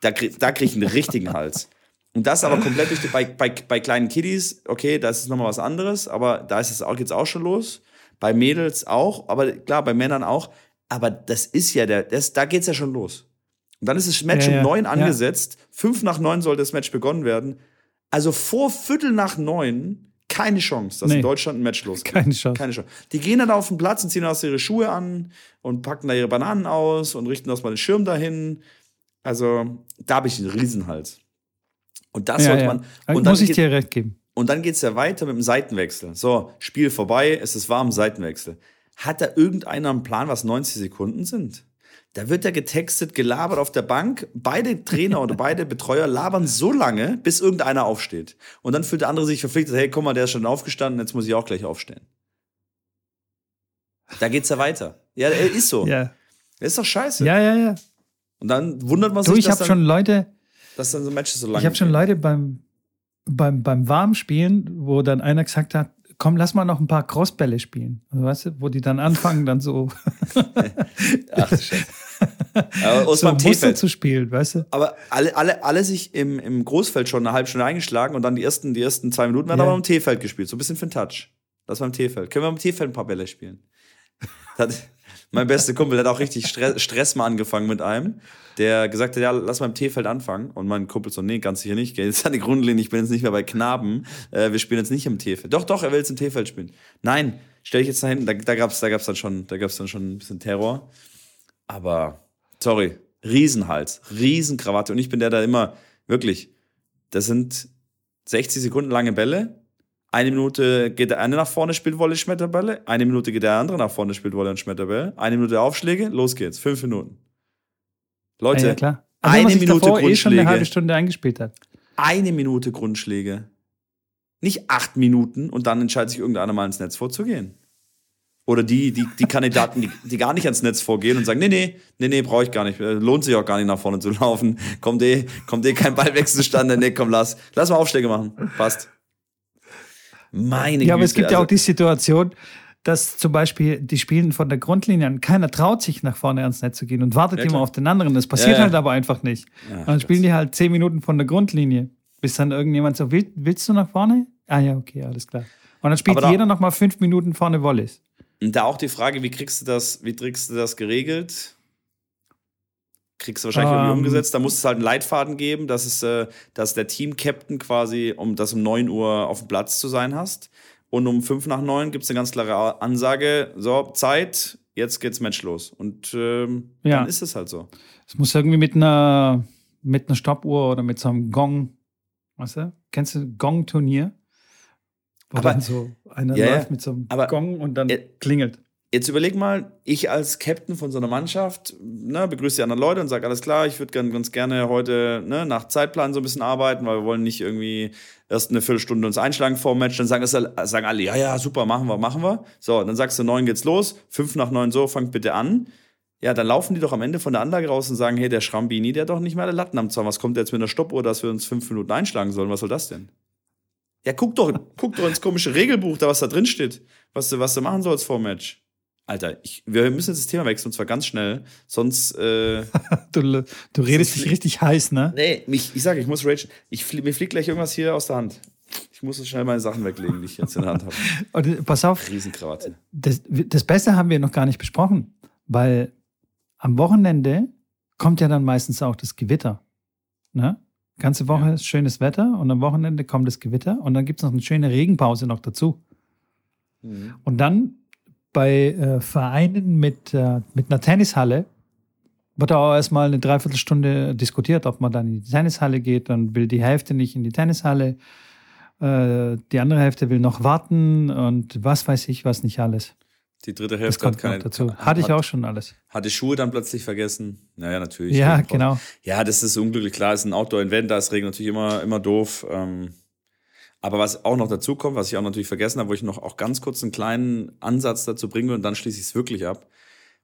da, da krieg ich einen richtigen Hals. Und das aber komplett durch die, bei, bei, bei kleinen Kiddies, okay, das ist nochmal was anderes, aber da ist es auch, geht's auch schon los. Bei Mädels auch, aber klar, bei Männern auch. Aber das ist ja der, das, da geht's ja schon los. Und dann ist das Match Ja, ja, um neun ja. angesetzt. Fünf nach neun soll das Match begonnen werden. Also vor Viertel nach neun keine Chance, dass Nee. in Deutschland ein Match losgeht. Keine Chance. Keine Chance. Die gehen dann auf den Platz und ziehen aus ihre Schuhe an und packen da ihre Bananen aus und richten das mal den Schirm dahin. Also, da habe ich einen Riesenhals. Und das ja, sollte ja. man. Da Und dann, muss ich geht, dir recht geben. und dann geht's ja weiter mit dem Seitenwechsel. So, Spiel vorbei, es ist warm, Seitenwechsel. Hat da irgendeiner einen Plan, was 90 Sekunden sind? Da wird ja getextet, gelabert auf der Bank. Beide Trainer oder [LAUGHS] beide Betreuer labern so lange, bis irgendeiner aufsteht. Und dann fühlt der andere sich verpflichtet, hey, guck mal, der ist schon aufgestanden, jetzt muss ich auch gleich aufstehen. Da geht's ja weiter. Ja, äh, ist so. Ja, Ist doch scheiße. ja, ja. ja. Und dann wundert man Du, sich, ich dass, habe schon Leute, dass dann so Matches so lange ich habe schon. Leute beim, beim, beim Warmspielen, wo dann einer gesagt hat, komm, lass mal noch ein paar Crossbälle spielen. Also, weißt du, wo die dann anfangen, dann so, [LAUGHS] Ach, Scheiße. [LAUGHS] Aber aus so T-Feld. zu spielen, weißt du? Aber alle, alle, alle sich im, im Großfeld schon eine halbe Stunde eingeschlagen und dann die ersten, die ersten zwei Minuten werden Ja. aber im T-Feld gespielt. So ein bisschen für den Touch. Das war im T-Feld. Können wir im T-Feld ein paar Bälle spielen? [LAUGHS] Das mein bester Kumpel hat auch richtig Stress, Stress mal angefangen mit einem, der gesagt hat, ja, lass mal im T-Feld anfangen. Und mein Kumpel so, nee, ganz sicher nicht. Jetzt an die Grundlinie, ich bin jetzt nicht mehr bei Knaben. Äh, wir spielen jetzt nicht im T-Feld. Doch, doch, er will jetzt im T-Feld spielen. Nein, stell dich jetzt da hinten. Da, da gab's da gab's dann schon, da gab's dann schon ein bisschen Terror. Aber, sorry, Riesenhals, Riesenkrawatte. Und ich bin der da immer, wirklich, das sind 60 Sekunden lange Bälle. Eine Minute geht der eine nach vorne, spielt Wolle, Schmetterbälle. Eine Minute geht der andere nach vorne, spielt Wolle und Schmetterbälle. Eine Minute Aufschläge, los geht's. Fünf Minuten. Leute, ja, ja, klar. Also, eine Minute davor eh schon eine Grundschläge. halbe Stunde eingespielt hat. eine Minute Grundschläge. Nicht acht Minuten und dann entscheidet sich irgendeiner mal ins Netz vorzugehen. Oder die, die, die Kandidaten, die, die gar nicht ans Netz vorgehen und sagen, nee, nee, nee, nee, brauche ich gar nicht. Äh, Lohnt sich auch gar nicht nach vorne zu [LAUGHS] laufen. Kommt eh, kommt eh kein Ballwechsel zustande. Nee, komm, lass. Lass mal Aufschläge machen. Passt. Meine Ja, aber es Güte, gibt ja also- auch die Situation, dass zum Beispiel die spielen von der Grundlinie an, keiner traut sich nach vorne ans Netz zu gehen und wartet Ja, immer auf den anderen. Das passiert Ja, ja. halt aber einfach nicht. Ja, und dann spielen die halt zehn Minuten von der Grundlinie, bis dann irgendjemand so, Will, willst du nach vorne? Ah ja, okay, alles klar. Und dann spielt Aber jeder noch mal fünf Minuten vorne Volleys. Und da auch die Frage, wie kriegst du das, wie kriegst du das geregelt? Kriegst du wahrscheinlich irgendwie Ähm. umgesetzt. Da muss es halt einen Leitfaden geben, dass es, äh, dass der Team-Captain quasi, um das um 9 Uhr auf dem Platz zu sein hast. Und um 5 nach 9 gibt es eine ganz klare Ansage: So, Zeit, jetzt geht's Match los. Und ähm, Ja. dann ist es halt so. Es muss irgendwie mit einer, mit einer Stoppuhr oder mit so einem Gong, weißt du? Kennst du Gong-Turnier? Wo Aber- dann so einer ja. läuft mit so einem Aber- Gong und dann Äh, klingelt. Jetzt überleg mal, ich als Captain von so einer Mannschaft ne, begrüße die anderen Leute und sage, alles klar, ich würde gern, ganz gerne heute ne, nach Zeitplan so ein bisschen arbeiten, weil wir wollen nicht irgendwie erst eine Viertelstunde uns einschlagen vor dem Match. Dann sagen, sagen alle, ja, ja, super, machen wir, machen wir. So, dann sagst du, neun geht's los, fünf nach neun so, fangt bitte an. Ja, dann laufen die doch am Ende von der Anlage raus und sagen, hey, der Schrambini, der hat doch nicht mehr alle Latten am Zaun. Was kommt jetzt mit einer Stoppuhr, dass wir uns fünf Minuten einschlagen sollen? Was soll das denn? Ja, guck doch, guck doch ins komische Regelbuch, da was da drin steht, was du, was du machen sollst vor dem Match. Alter, ich, wir müssen jetzt das Thema wechseln und zwar ganz schnell, sonst. Äh, [LAUGHS] Du, du redest dich richtig heiß, ne? nee, mich, ich sage, ich muss Rage. Ich, flie- mir fliegt gleich irgendwas hier aus der Hand. Ich muss schnell meine Sachen weglegen, die ich jetzt in der Hand habe. [LAUGHS] Und, äh, pass auf, Riesenkrawatte. das, das Beste haben wir noch gar nicht besprochen, weil am Wochenende kommt ja dann meistens auch das Gewitter. Ne? Ganze Woche Ja. ist schönes Wetter und am Wochenende kommt das Gewitter und dann gibt es noch eine schöne Regenpause noch dazu. Und dann bei äh, Vereinen mit, äh, mit einer Tennishalle wird auch erstmal eine Dreiviertelstunde diskutiert, ob man dann in die Tennishalle geht. Dann will die Hälfte nicht in die Tennishalle. Äh, die andere Hälfte will noch warten und was weiß ich, was nicht alles. Die dritte Das Hälfte hat kommt keine. noch dazu. hat- Hatte ich hat- auch schon alles. Hat die Schuhe dann plötzlich vergessen? Naja, natürlich. Ja, genau. Ja, das ist unglücklich. Klar, es ist ein Outdoor-Event, da ist Regen natürlich immer, immer doof. Ähm, aber was auch noch dazu kommt, was ich auch natürlich vergessen habe, wo ich noch auch ganz kurz einen kleinen Ansatz dazu bringe und dann schließe ich es wirklich ab.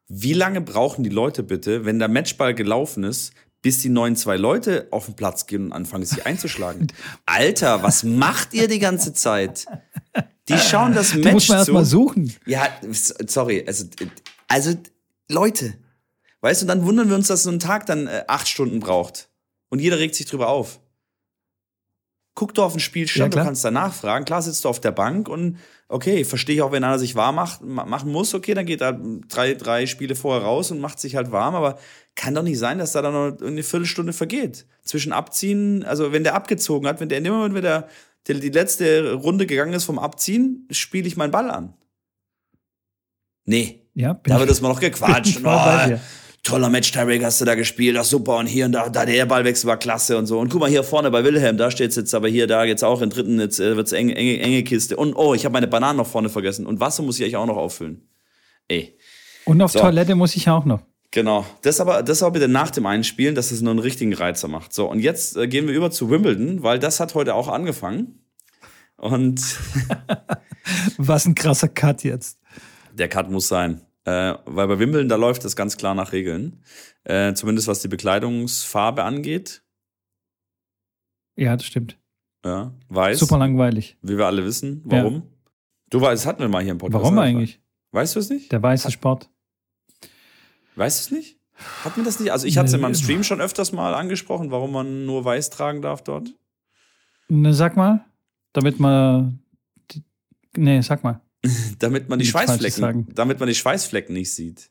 Wie lange brauchen die Leute bitte, wenn der Matchball gelaufen ist, bis die neuen zwei Leute auf den Platz gehen und anfangen, sich einzuschlagen? Alter, was macht ihr die ganze Zeit? Die schauen das Die Match muss man zu. erstmal suchen. Ja, sorry, also, also Leute, weißt du, dann wundern wir uns, dass so ein Tag dann äh, acht Stunden braucht. Und jeder regt sich drüber auf. Guck doch auf den Ja, Spielstand, du klar. kannst danach fragen. Klar sitzt du auf der Bank und okay, verstehe ich auch, wenn einer sich warm macht, ma- machen muss, okay, dann geht er drei, drei Spiele vorher raus und macht sich halt warm, aber kann doch nicht sein, dass da dann noch eine Viertelstunde vergeht. Zwischen Abziehen, also wenn der abgezogen hat, wenn der in dem Moment, wenn der, der die letzte Runde gegangen ist vom Abziehen, spiele ich meinen Ball an. Nee, Ja, da wird es mal noch gequatscht. [LAUGHS] Oh, toller Match, Tarek, hast du da gespielt, ach super, und hier und da, da der Ballwechsel war klasse und so. Und guck mal hier vorne bei Wilhelm, da steht's jetzt, aber hier, da jetzt auch im dritten, jetzt äh, wird's enge, enge, enge Kiste. Und oh, ich habe meine Bananen noch vorne vergessen. Und Wasser muss ich eigentlich auch noch auffüllen. Ey, Und auf So. Toilette muss ich auch noch. Genau. Das aber, das aber bitte nach dem Einspielen, dass es nur einen richtigen Reizer macht. So, und jetzt äh, gehen wir über zu Wimbledon, weil das hat heute auch angefangen. Und [LAUGHS] Was ein krasser Cut jetzt. Der Cut muss sein. Äh, weil bei Wimbledon, da läuft das ganz klar nach Regeln. Äh, zumindest was die Bekleidungsfarbe angeht. Ja, das stimmt. Ja, weiß. Super langweilig. Wie wir alle wissen. Warum? Du weißt, das hatten wir mal hier im Podcast. Warum eigentlich? Weißt du es nicht? Der weiße Sport. Weißt du es nicht? Hatten wir das nicht? Also ich hatte es in meinem. Stream schon öfters mal angesprochen, warum man nur weiß tragen darf dort. Ne, sag mal, damit man. Die, nee, sag mal. [LAUGHS] Damit man die Schweißflecken, sagen. damit man die Schweißflecken nicht sieht.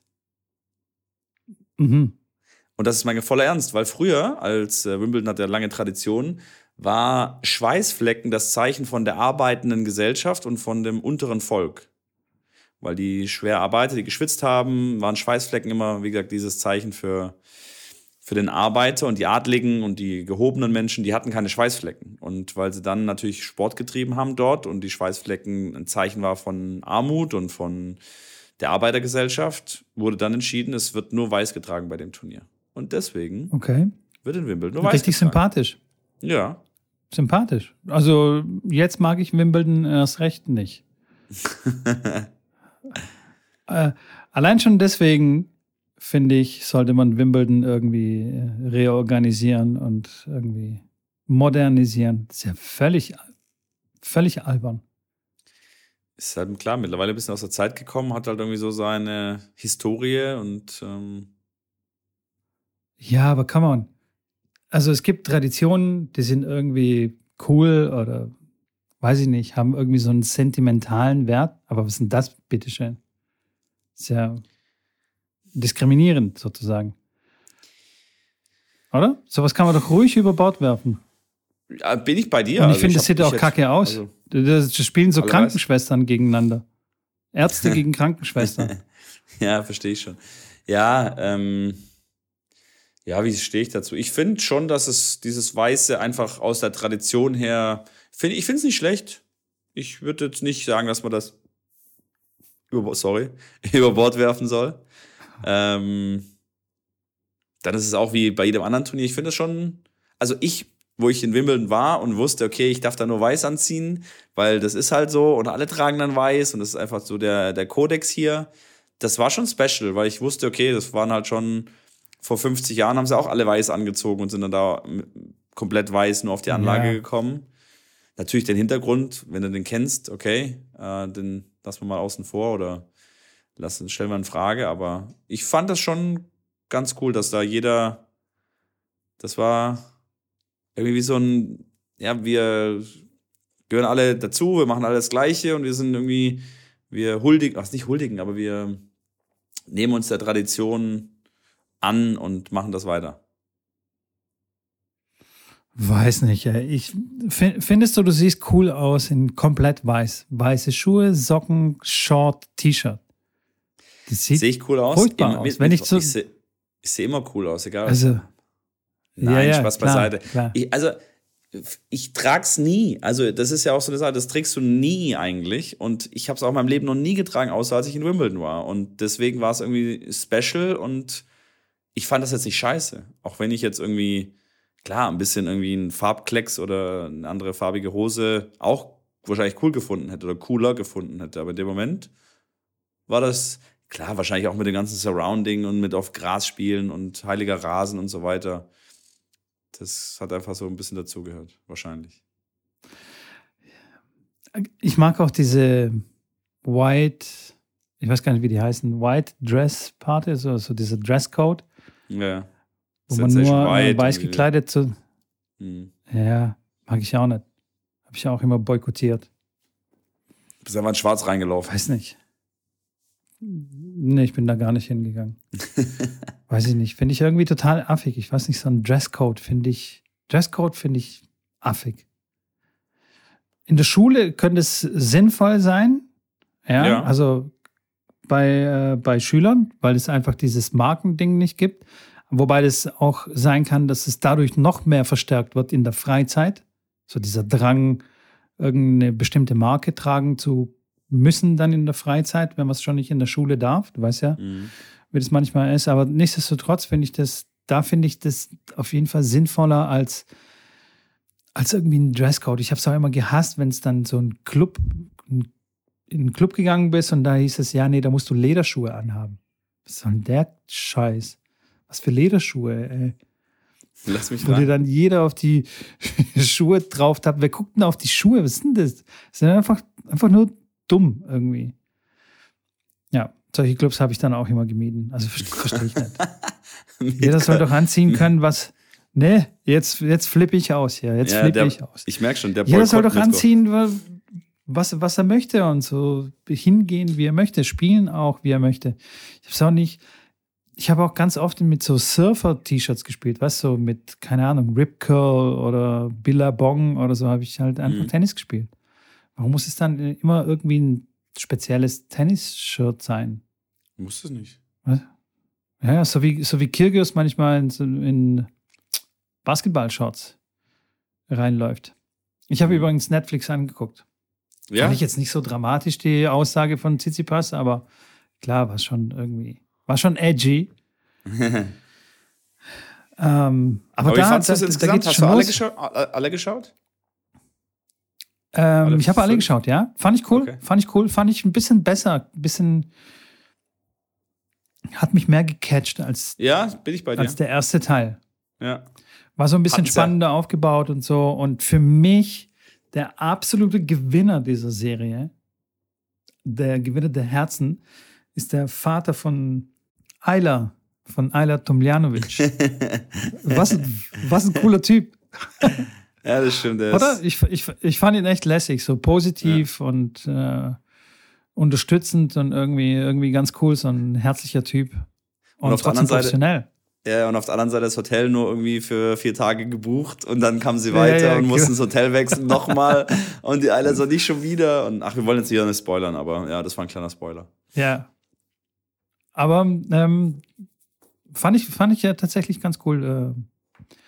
Mhm. Und das ist mein voller Ernst, weil früher, als äh, Wimbledon hat ja lange Tradition, war Schweißflecken das Zeichen von der arbeitenden Gesellschaft und von dem unteren Volk. Weil die schwer Arbeiter, die geschwitzt haben, waren Schweißflecken immer, wie gesagt, dieses Zeichen für, für den Arbeiter und die Adligen und die gehobenen Menschen, die hatten keine Schweißflecken. Und weil sie dann natürlich Sport getrieben haben dort und die Schweißflecken ein Zeichen war von Armut und von der Arbeitergesellschaft, wurde dann entschieden, es wird nur weiß getragen bei dem Turnier. Und deswegen Okay. wird in Wimbledon nur weiß Richtig getragen. sympathisch. Ja. Sympathisch. Also, jetzt mag ich Wimbledon erst recht nicht. [LAUGHS] äh, allein schon deswegen, finde ich, sollte man Wimbledon irgendwie äh, reorganisieren und irgendwie modernisieren. Das ist ja völlig, völlig albern. Ist halt klar, mittlerweile ein bisschen aus der Zeit gekommen, hat halt irgendwie so seine Historie und ähm, Ja, aber come on. Also es gibt Traditionen, die sind irgendwie cool oder weiß ich nicht, haben irgendwie so einen sentimentalen Wert. Aber was ist denn das, bitteschön? Ist ja diskriminierend sozusagen. Oder? Sowas kann man doch ruhig über Bord werfen. Ja, bin ich bei dir? Und ich Also finde, das sieht auch kacke aus. also- das, spielen so Krankenschwestern gegeneinander. Ärzte [LAUGHS] gegen Krankenschwestern. [LAUGHS] Ja, verstehe ich schon. Ja, ähm, ja, wie stehe ich dazu? Ich finde schon, dass es dieses Weiße einfach aus der Tradition her, find, ich finde es nicht schlecht. Ich würde jetzt nicht sagen, dass man das über, sorry, [LAUGHS] über Bord werfen soll. Ähm, dann ist es auch wie bei jedem anderen Turnier. Ich finde es schon, also ich, wo ich in Wimbledon war und wusste, okay, ich darf da nur weiß anziehen, weil das ist halt so und alle tragen dann weiß und das ist einfach so der, der Kodex hier. Das war schon special, weil ich wusste, okay, das waren halt schon vor 50 Jahren haben sie auch alle weiß angezogen und sind dann da komplett weiß nur auf die Anlage Ja. gekommen. Natürlich den Hintergrund, wenn du den kennst, okay, äh, den lassen wir mal außen vor oder lassen, stellen wir in Frage. Aber ich fand das schon ganz cool, dass da jeder, das war irgendwie wie so ein, ja, wir gehören alle dazu, wir machen alle das Gleiche und wir sind irgendwie, wir huldigen, ach, nicht huldigen, aber wir nehmen uns der Tradition an und machen das weiter. Weiß nicht, ey. Ich, fin- findest du, du siehst cool aus in komplett weiß? Weiße Schuhe, Socken, Short, T-Shirt. Das sieht Sehe ich cool aus? furchtbar Immer- aus. Wenn ich so- ich sehe seh immer cool aus, egal. Also, Nein, ja, ja, Spaß klar, beiseite. klar. Ich, also, ich trag's nie. Also, das ist ja auch so eine Sache, das trägst du nie eigentlich. Und ich habe es auch in meinem Leben noch nie getragen, außer als ich in Wimbledon war. Und deswegen war es irgendwie special und ich fand das jetzt nicht scheiße. Auch wenn ich jetzt irgendwie, klar, ein bisschen irgendwie einen Farbklecks oder eine andere farbige Hose auch wahrscheinlich cool gefunden hätte oder cooler gefunden hätte. Aber in dem Moment war das, klar, wahrscheinlich auch mit dem ganzen Surrounding und mit auf Gras spielen und heiliger Rasen und so weiter. Das hat einfach so ein bisschen dazugehört, wahrscheinlich. Ich mag auch diese White, ich weiß gar nicht, wie die heißen, White Dress Party, so, so diese Dresscode, Ja. Wo man nur äh, weiß gekleidet zu. Hm. Ja, mag ich auch nicht. Habe ich auch immer boykottiert. Bist einfach in Schwarz reingelaufen. Weiß nicht. Nee, ich bin da gar nicht hingegangen. [LAUGHS] weiß ich nicht. Finde ich irgendwie total affig. Ich weiß nicht, so ein Dresscode finde ich, Dresscode finde ich affig. In der Schule könnte es sinnvoll sein. Ja, Ja. also bei, äh, bei Schülern, weil es einfach dieses Markending nicht gibt. Wobei das auch sein kann, dass es dadurch noch mehr verstärkt wird in der Freizeit. So dieser Drang, irgendeine bestimmte Marke tragen zu müssen dann in der Freizeit, wenn man es schon nicht in der Schule darf. Du weißt ja, Mhm. wie das manchmal ist. Aber nichtsdestotrotz finde ich das, da finde ich das auf jeden Fall sinnvoller als, als irgendwie ein Dresscode. Ich habe es auch immer gehasst, wenn es dann so ein Club, in einen Club gegangen bist und da hieß es, ja, nee, da musst du Lederschuhe anhaben. Was soll denn der Scheiß? Was für Lederschuhe, ey. Lass mich Wo dir dann jeder auf die [LAUGHS] Schuhe drauf hat. Wer guckt denn auf die Schuhe? Was denn das? Das sind einfach, einfach nur dumm irgendwie. Ja, solche Clubs habe ich dann auch immer gemieden. Also ver- verstehe ich nicht. [LAUGHS] Jeder soll doch anziehen können, was. Nee, jetzt, jetzt flippe ich aus hier. Jetzt Ja, flippe ich aus. Ich merke schon, der Jeder soll Boykott doch anziehen, wa- was, was er möchte und so hingehen, wie er möchte, spielen auch, wie er möchte. Ich habe es auch nicht. Ich habe auch ganz oft mit so Surfer-T-Shirts gespielt, weißt du, so mit, keine Ahnung, Rip Curl oder Billabong oder so habe ich halt einfach Mhm. Tennis gespielt. Warum muss es dann immer irgendwie ein spezielles Tennis-Shirt sein? Muss es nicht. Ja, so wie, so wie Kyrgios manchmal in, in Basketball-Shorts reinläuft. Ich habe Mhm. übrigens Netflix angeguckt. Ja, Fand ich jetzt nicht so dramatisch, die Aussage von Tsitsipas, aber klar, war schon irgendwie, war schon edgy. [LAUGHS] ähm, aber, aber wie da, fandest du da, es da insgesamt? Hast schon du alle, los. geschau alle, geschaut? Ähm, alle ich habe alle geschaut, ja. Fand ich cool, Okay. fand ich cool, fand ich ein bisschen besser, ein bisschen, hat mich mehr gecatcht als, Ja, bin ich bei dir. als der erste Teil. ja. War so ein bisschen ja- spannender aufgebaut und so. Und für mich der absolute Gewinner dieser Serie, der Gewinner der Herzen, ist der Vater von Ayla, von Ayla Tomljanovic. was, was ein cooler Typ, ja, das stimmt. Der oder? Ich, ich, ich fand ihn echt lässig, so positiv und, äh, unterstützend und irgendwie, irgendwie ganz cool, so ein herzlicher Typ. Und, Und auf der anderen Seite- professionell. Ja, und auf der anderen Seite das Hotel nur irgendwie für vier Tage gebucht und dann kamen sie Ja, weiter ja, und mussten genau. das Hotel wechseln [LAUGHS] nochmal und die Islanders so nicht schon wieder und ach, wir wollen jetzt wieder nicht spoilern, aber ja, das war ein kleiner Spoiler. Ja. Aber ähm, fand, ich, fand ich ja tatsächlich ganz cool, äh,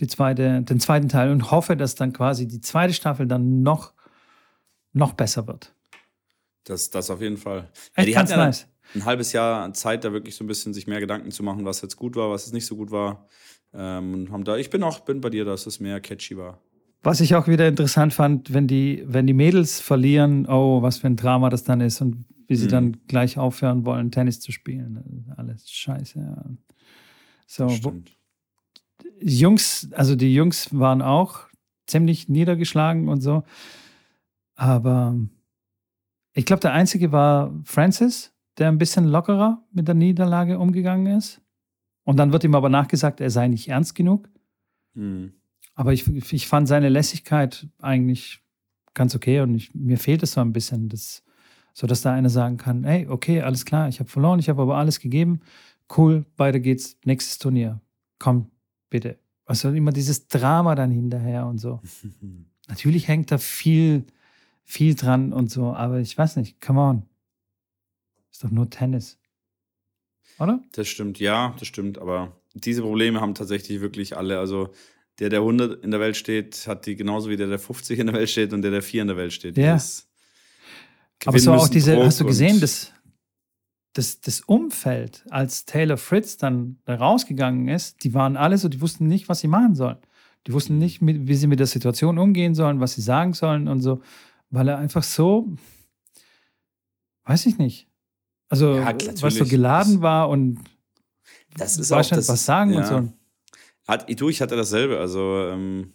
die zweite, den zweiten Teil und hoffe, dass dann quasi die zweite Staffel dann noch, noch besser wird. Das, das auf jeden Fall. Echt die ganz ja nice. ein halbes Jahr Zeit, da wirklich so ein bisschen sich mehr Gedanken zu machen, was jetzt gut war, was jetzt nicht so gut war. Ähm, und haben da, ich bin auch bin bei dir, dass es mehr catchy war. Was ich auch wieder interessant fand, wenn die, wenn die Mädels verlieren, oh, was für ein Drama das dann ist und wie sie Mhm. dann gleich aufhören wollen, Tennis zu spielen. Alles scheiße. Ja. So, wo. Jungs, also die Jungs waren auch ziemlich niedergeschlagen und so. Aber ich glaube, der einzige war Francis, der ein bisschen lockerer mit der Niederlage umgegangen ist. Und dann wird ihm aber nachgesagt, er sei nicht ernst genug. Mhm. Aber ich, ich fand seine Lässigkeit eigentlich ganz okay und ich, mir fehlt es so ein bisschen, das, so dass da einer sagen kann, hey, okay, alles klar, ich habe verloren, ich habe aber alles gegeben, cool, weiter geht's, nächstes Turnier, komm, bitte. Also immer dieses Drama dann hinterher und so. [LAUGHS] Natürlich hängt da viel, viel dran und so, aber ich weiß nicht, come on. Ist doch nur Tennis. Oder? Das stimmt, ja, das stimmt. Aber diese Probleme haben tatsächlich wirklich alle. Also der, der 100 in der Welt steht, hat die genauso wie der, der 50 in der Welt steht und der, der 4 in der Welt steht. Ja. Das Aber so auch Gewinnen diese, müssen hast du Druck gesehen, und- das, das, das Umfeld, als Taylor Fritz dann da rausgegangen ist, die waren alle so, die wussten nicht, was sie machen sollen. Die wussten nicht, mit, wie sie mit der Situation umgehen sollen, was sie sagen sollen und so, weil er einfach so, weiß ich nicht. Also, Ja, was so geladen war und Das ist auch nicht, das, was sagen und ja. so. Hat, du, ich hatte dasselbe. Also, ähm,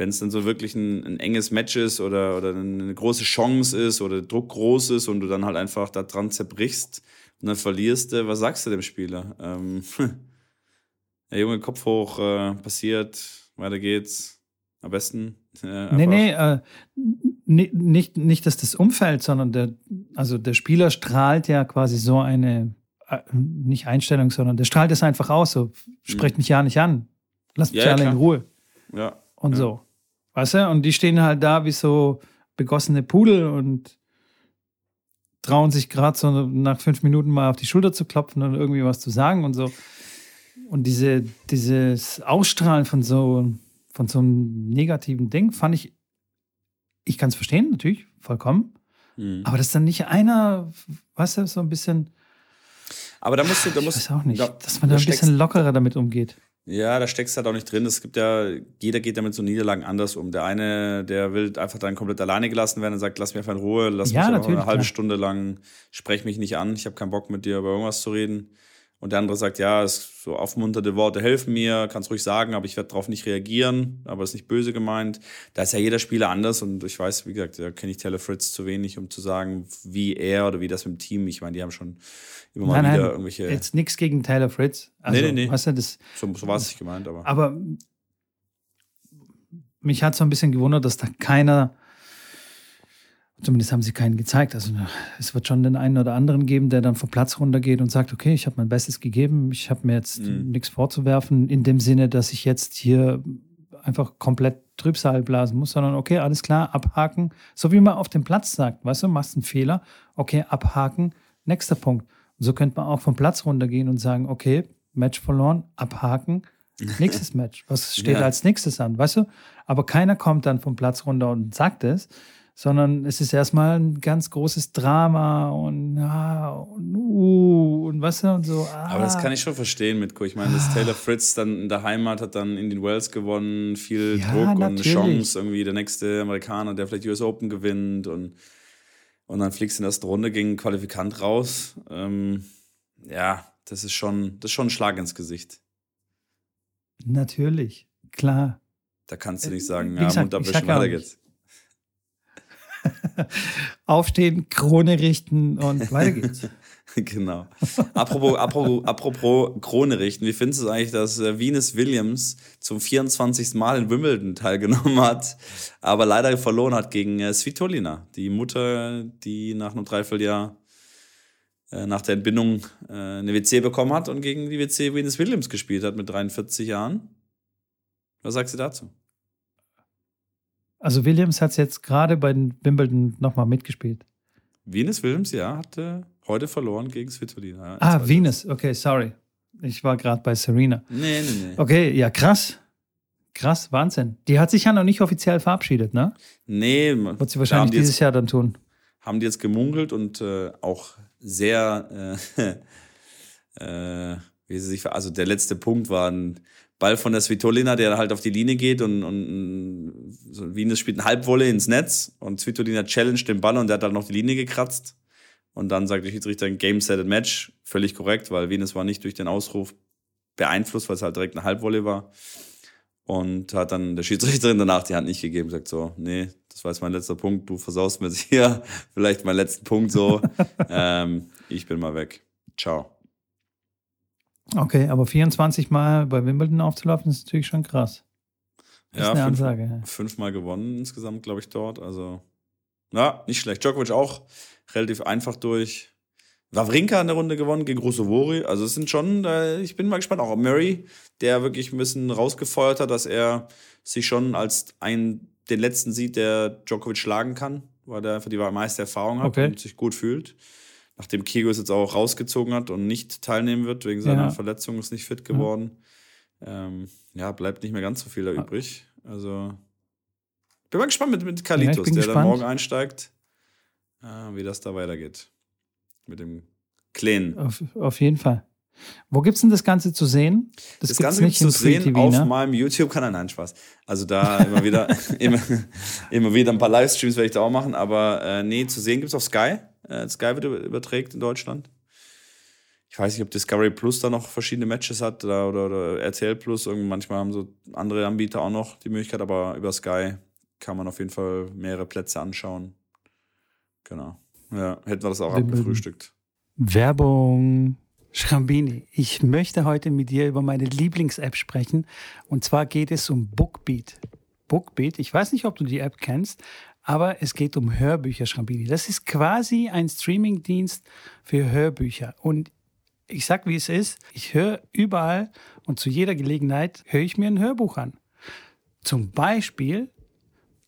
wenn es dann so wirklich ein, ein enges Match ist oder, oder eine große Chance ist oder Druck groß ist und du dann halt einfach da dran zerbrichst und dann verlierst, äh, was sagst du dem Spieler? Ähm, [LAUGHS] der Junge, Kopf hoch, äh, passiert, weiter geht's. Am besten. Äh, Nee, nee, äh, ni- nicht, nicht, dass das Umfeld, sondern der, also der Spieler strahlt ja quasi so eine, äh, nicht Einstellung, sondern der strahlt es einfach aus, so, sprecht mich ja nicht an, lasst mich Mhm. Ja, alle in klar. Ruhe Ja, und Ja. so. Weißt du? Und die stehen halt da wie so begossene Pudel und trauen sich gerade so nach fünf Minuten mal auf die Schulter zu klopfen und irgendwie was zu sagen und so. Und diese, dieses Ausstrahlen von so, von so einem negativen Ding fand ich, ich kann es verstehen, natürlich, vollkommen. Mhm. Aber dass dann nicht einer, weißt du, so ein bisschen, Aber da musst du, da ich musst weiß auch nicht, da- dass man da ein steckst- bisschen lockerer damit umgeht. Ja, da steckst du halt auch nicht drin. Es gibt ja, jeder geht damit so Niederlagen anders um. Der eine, der will einfach dann komplett alleine gelassen werden und sagt, lass mich einfach in Ruhe, lass Ja, mich einfach eine halbe klar. Stunde lang, sprech mich nicht an, ich habe keinen Bock mit dir über irgendwas zu reden. Und der andere sagt, ja, es so aufmunternde Worte helfen mir, kannst ruhig sagen, aber ich werde darauf nicht reagieren, aber ist nicht böse gemeint. Da ist ja jeder Spieler anders und ich weiß, wie gesagt, da kenne ich Taylor Fritz zu wenig, um zu sagen, wie er oder wie das mit dem Team, ich meine, die haben schon immer mal Nein, wieder nein, irgendwelche, Jetzt nichts gegen Tyler Fritz. Also, Nee, nee, nee. Weißt du, das, so, so war es nicht gemeint, aber. Aber mich hat so ein bisschen gewundert, dass da keiner, zumindest haben sie keinen gezeigt. Also es wird schon den einen oder anderen geben, der dann vom Platz runtergeht und sagt, okay, ich habe mein Bestes gegeben, ich habe mir jetzt Mhm. nichts vorzuwerfen, in dem Sinne, dass ich jetzt hier einfach komplett Trübsal blasen muss, sondern okay, alles klar, abhaken. So wie man auf dem Platz sagt, weißt du, machst einen Fehler, okay, abhaken, nächster Punkt. Und so könnte man auch vom Platz runtergehen und sagen, okay, Match verloren, abhaken, [LAUGHS] nächstes Match. Was steht Ja. als nächstes an, weißt du? Aber keiner kommt dann vom Platz runter und sagt es, sondern es ist erstmal ein ganz großes Drama und, ah, und, uh, und weißt du, und so. Ah. Aber das kann ich schon verstehen, Mitko. Ich meine, dass Taylor Fritz dann in der Heimat hat dann in den Wells gewonnen, viel Ja, Druck und eine natürlich. Chance, irgendwie der nächste Amerikaner, der vielleicht US Open gewinnt und, und dann fliegst du in der ersten Runde gegen einen Qualifikant raus. Ähm, ja, das ist schon, das ist schon ein Schlag ins Gesicht. Natürlich, klar. Da kannst du nicht sagen, Wie ja, gesagt, auch weiter geht's. [LAUGHS] Aufstehen, Krone richten und weiter geht's. [LAUGHS] [LAUGHS] genau. Apropos, apropos, apropos Krone richten, wie findest du es eigentlich, dass äh, Venus Williams zum 24. Mal in Wimbledon teilgenommen [LAUGHS] hat, aber leider verloren hat gegen äh, Svitolina, die Mutter, die nach einem Dreivierteljahr äh, nach der Entbindung äh, eine WC bekommen hat und gegen die WC Venus Williams gespielt hat mit 43 Jahren. Was sagst du dazu? Also Williams hat es jetzt gerade bei den Wimbledon nochmal mitgespielt. Venus Williams, ja, hatte heute verloren gegen Svitolina. Ah, Venus, okay, sorry. Ich war gerade bei Serena. Nee, nee, nee. Okay, ja, krass. Krass, Wahnsinn. Die hat sich ja noch nicht offiziell verabschiedet, ne? Nee, wird sie wahrscheinlich dieses jetzt, Jahr dann tun. Haben die jetzt gemunkelt und äh, auch sehr, äh, [LAUGHS] äh, wie sie sich, also der letzte Punkt war ein Ball von der Svitolina, der halt auf die Linie geht und, und so Venus spielt ein Halbwolle ins Netz und Svitolina challenged den Ball und der hat dann noch die Linie gekratzt. Und dann sagt der Schiedsrichter ein Game Set and Match. Völlig korrekt, weil Venus war nicht durch den Ausruf beeinflusst, weil es halt direkt eine Halbwolle war. Und hat dann der Schiedsrichterin danach die Hand nicht gegeben, sagt so, nee, das war jetzt mein letzter Punkt, du versaust mir jetzt hier [LAUGHS] vielleicht meinen letzten Punkt so. [LAUGHS] ähm, ich bin mal weg. Ciao. Okay, aber 24 Mal bei Wimbledon aufzulaufen, ist natürlich schon krass. Das ja, ist eine fünf, Ansage. Fünfmal gewonnen insgesamt, glaube ich, dort. Also, ja, nicht schlecht. Djokovic auch relativ einfach durch. Wawrinka in der Runde gewonnen gegen Rusovori. Also, es sind schon, äh, ich bin mal gespannt. Auch Murray, der wirklich ein bisschen rausgefeuert hat, dass er sich schon als ein, den letzten sieht, der Djokovic schlagen kann, weil der einfach die meiste Erfahrung hat okay. und sich gut fühlt nachdem Kegos jetzt auch rausgezogen hat und nicht teilnehmen wird, wegen seiner ja. Verletzung, ist nicht fit geworden. Ja. Ähm, ja, bleibt nicht mehr ganz so viel da übrig. Also, bin mal gespannt mit, mit Kalitos, ja, der gespannt. dann morgen einsteigt, wie das da weitergeht. Mit dem Kleinen. Auf, auf jeden Fall. Wo gibt es denn das Ganze zu sehen? Das, das Ganze nicht zu sehen TV, auf ne? meinem YouTube-Kanal. Nein, Spaß. Also da immer wieder, [LAUGHS] [LAUGHS] immer, immer wieder ein paar Livestreams werde ich da auch machen, aber äh, nee, zu sehen gibt es auf Sky. Äh, Sky wird überträgt in Deutschland. Ich weiß nicht, ob Discovery Plus da noch verschiedene Matches hat oder, oder, oder RTL Plus. Irgend, manchmal haben so andere Anbieter auch noch die Möglichkeit, aber über Sky kann man auf jeden Fall mehrere Plätze anschauen. Genau. Ja, hätten wir das auch abgefrühstückt. Werbung. Schrambini, ich möchte heute mit dir über meine Lieblings-App sprechen. Und zwar geht es um Bookbeat. Bookbeat, ich weiß nicht, ob du die App kennst, aber es geht um Hörbücher, Schrambini. Das ist quasi ein Streamingdienst für Hörbücher. Und ich sag, wie es ist, ich höre überall und zu jeder Gelegenheit höre ich mir ein Hörbuch an. Zum Beispiel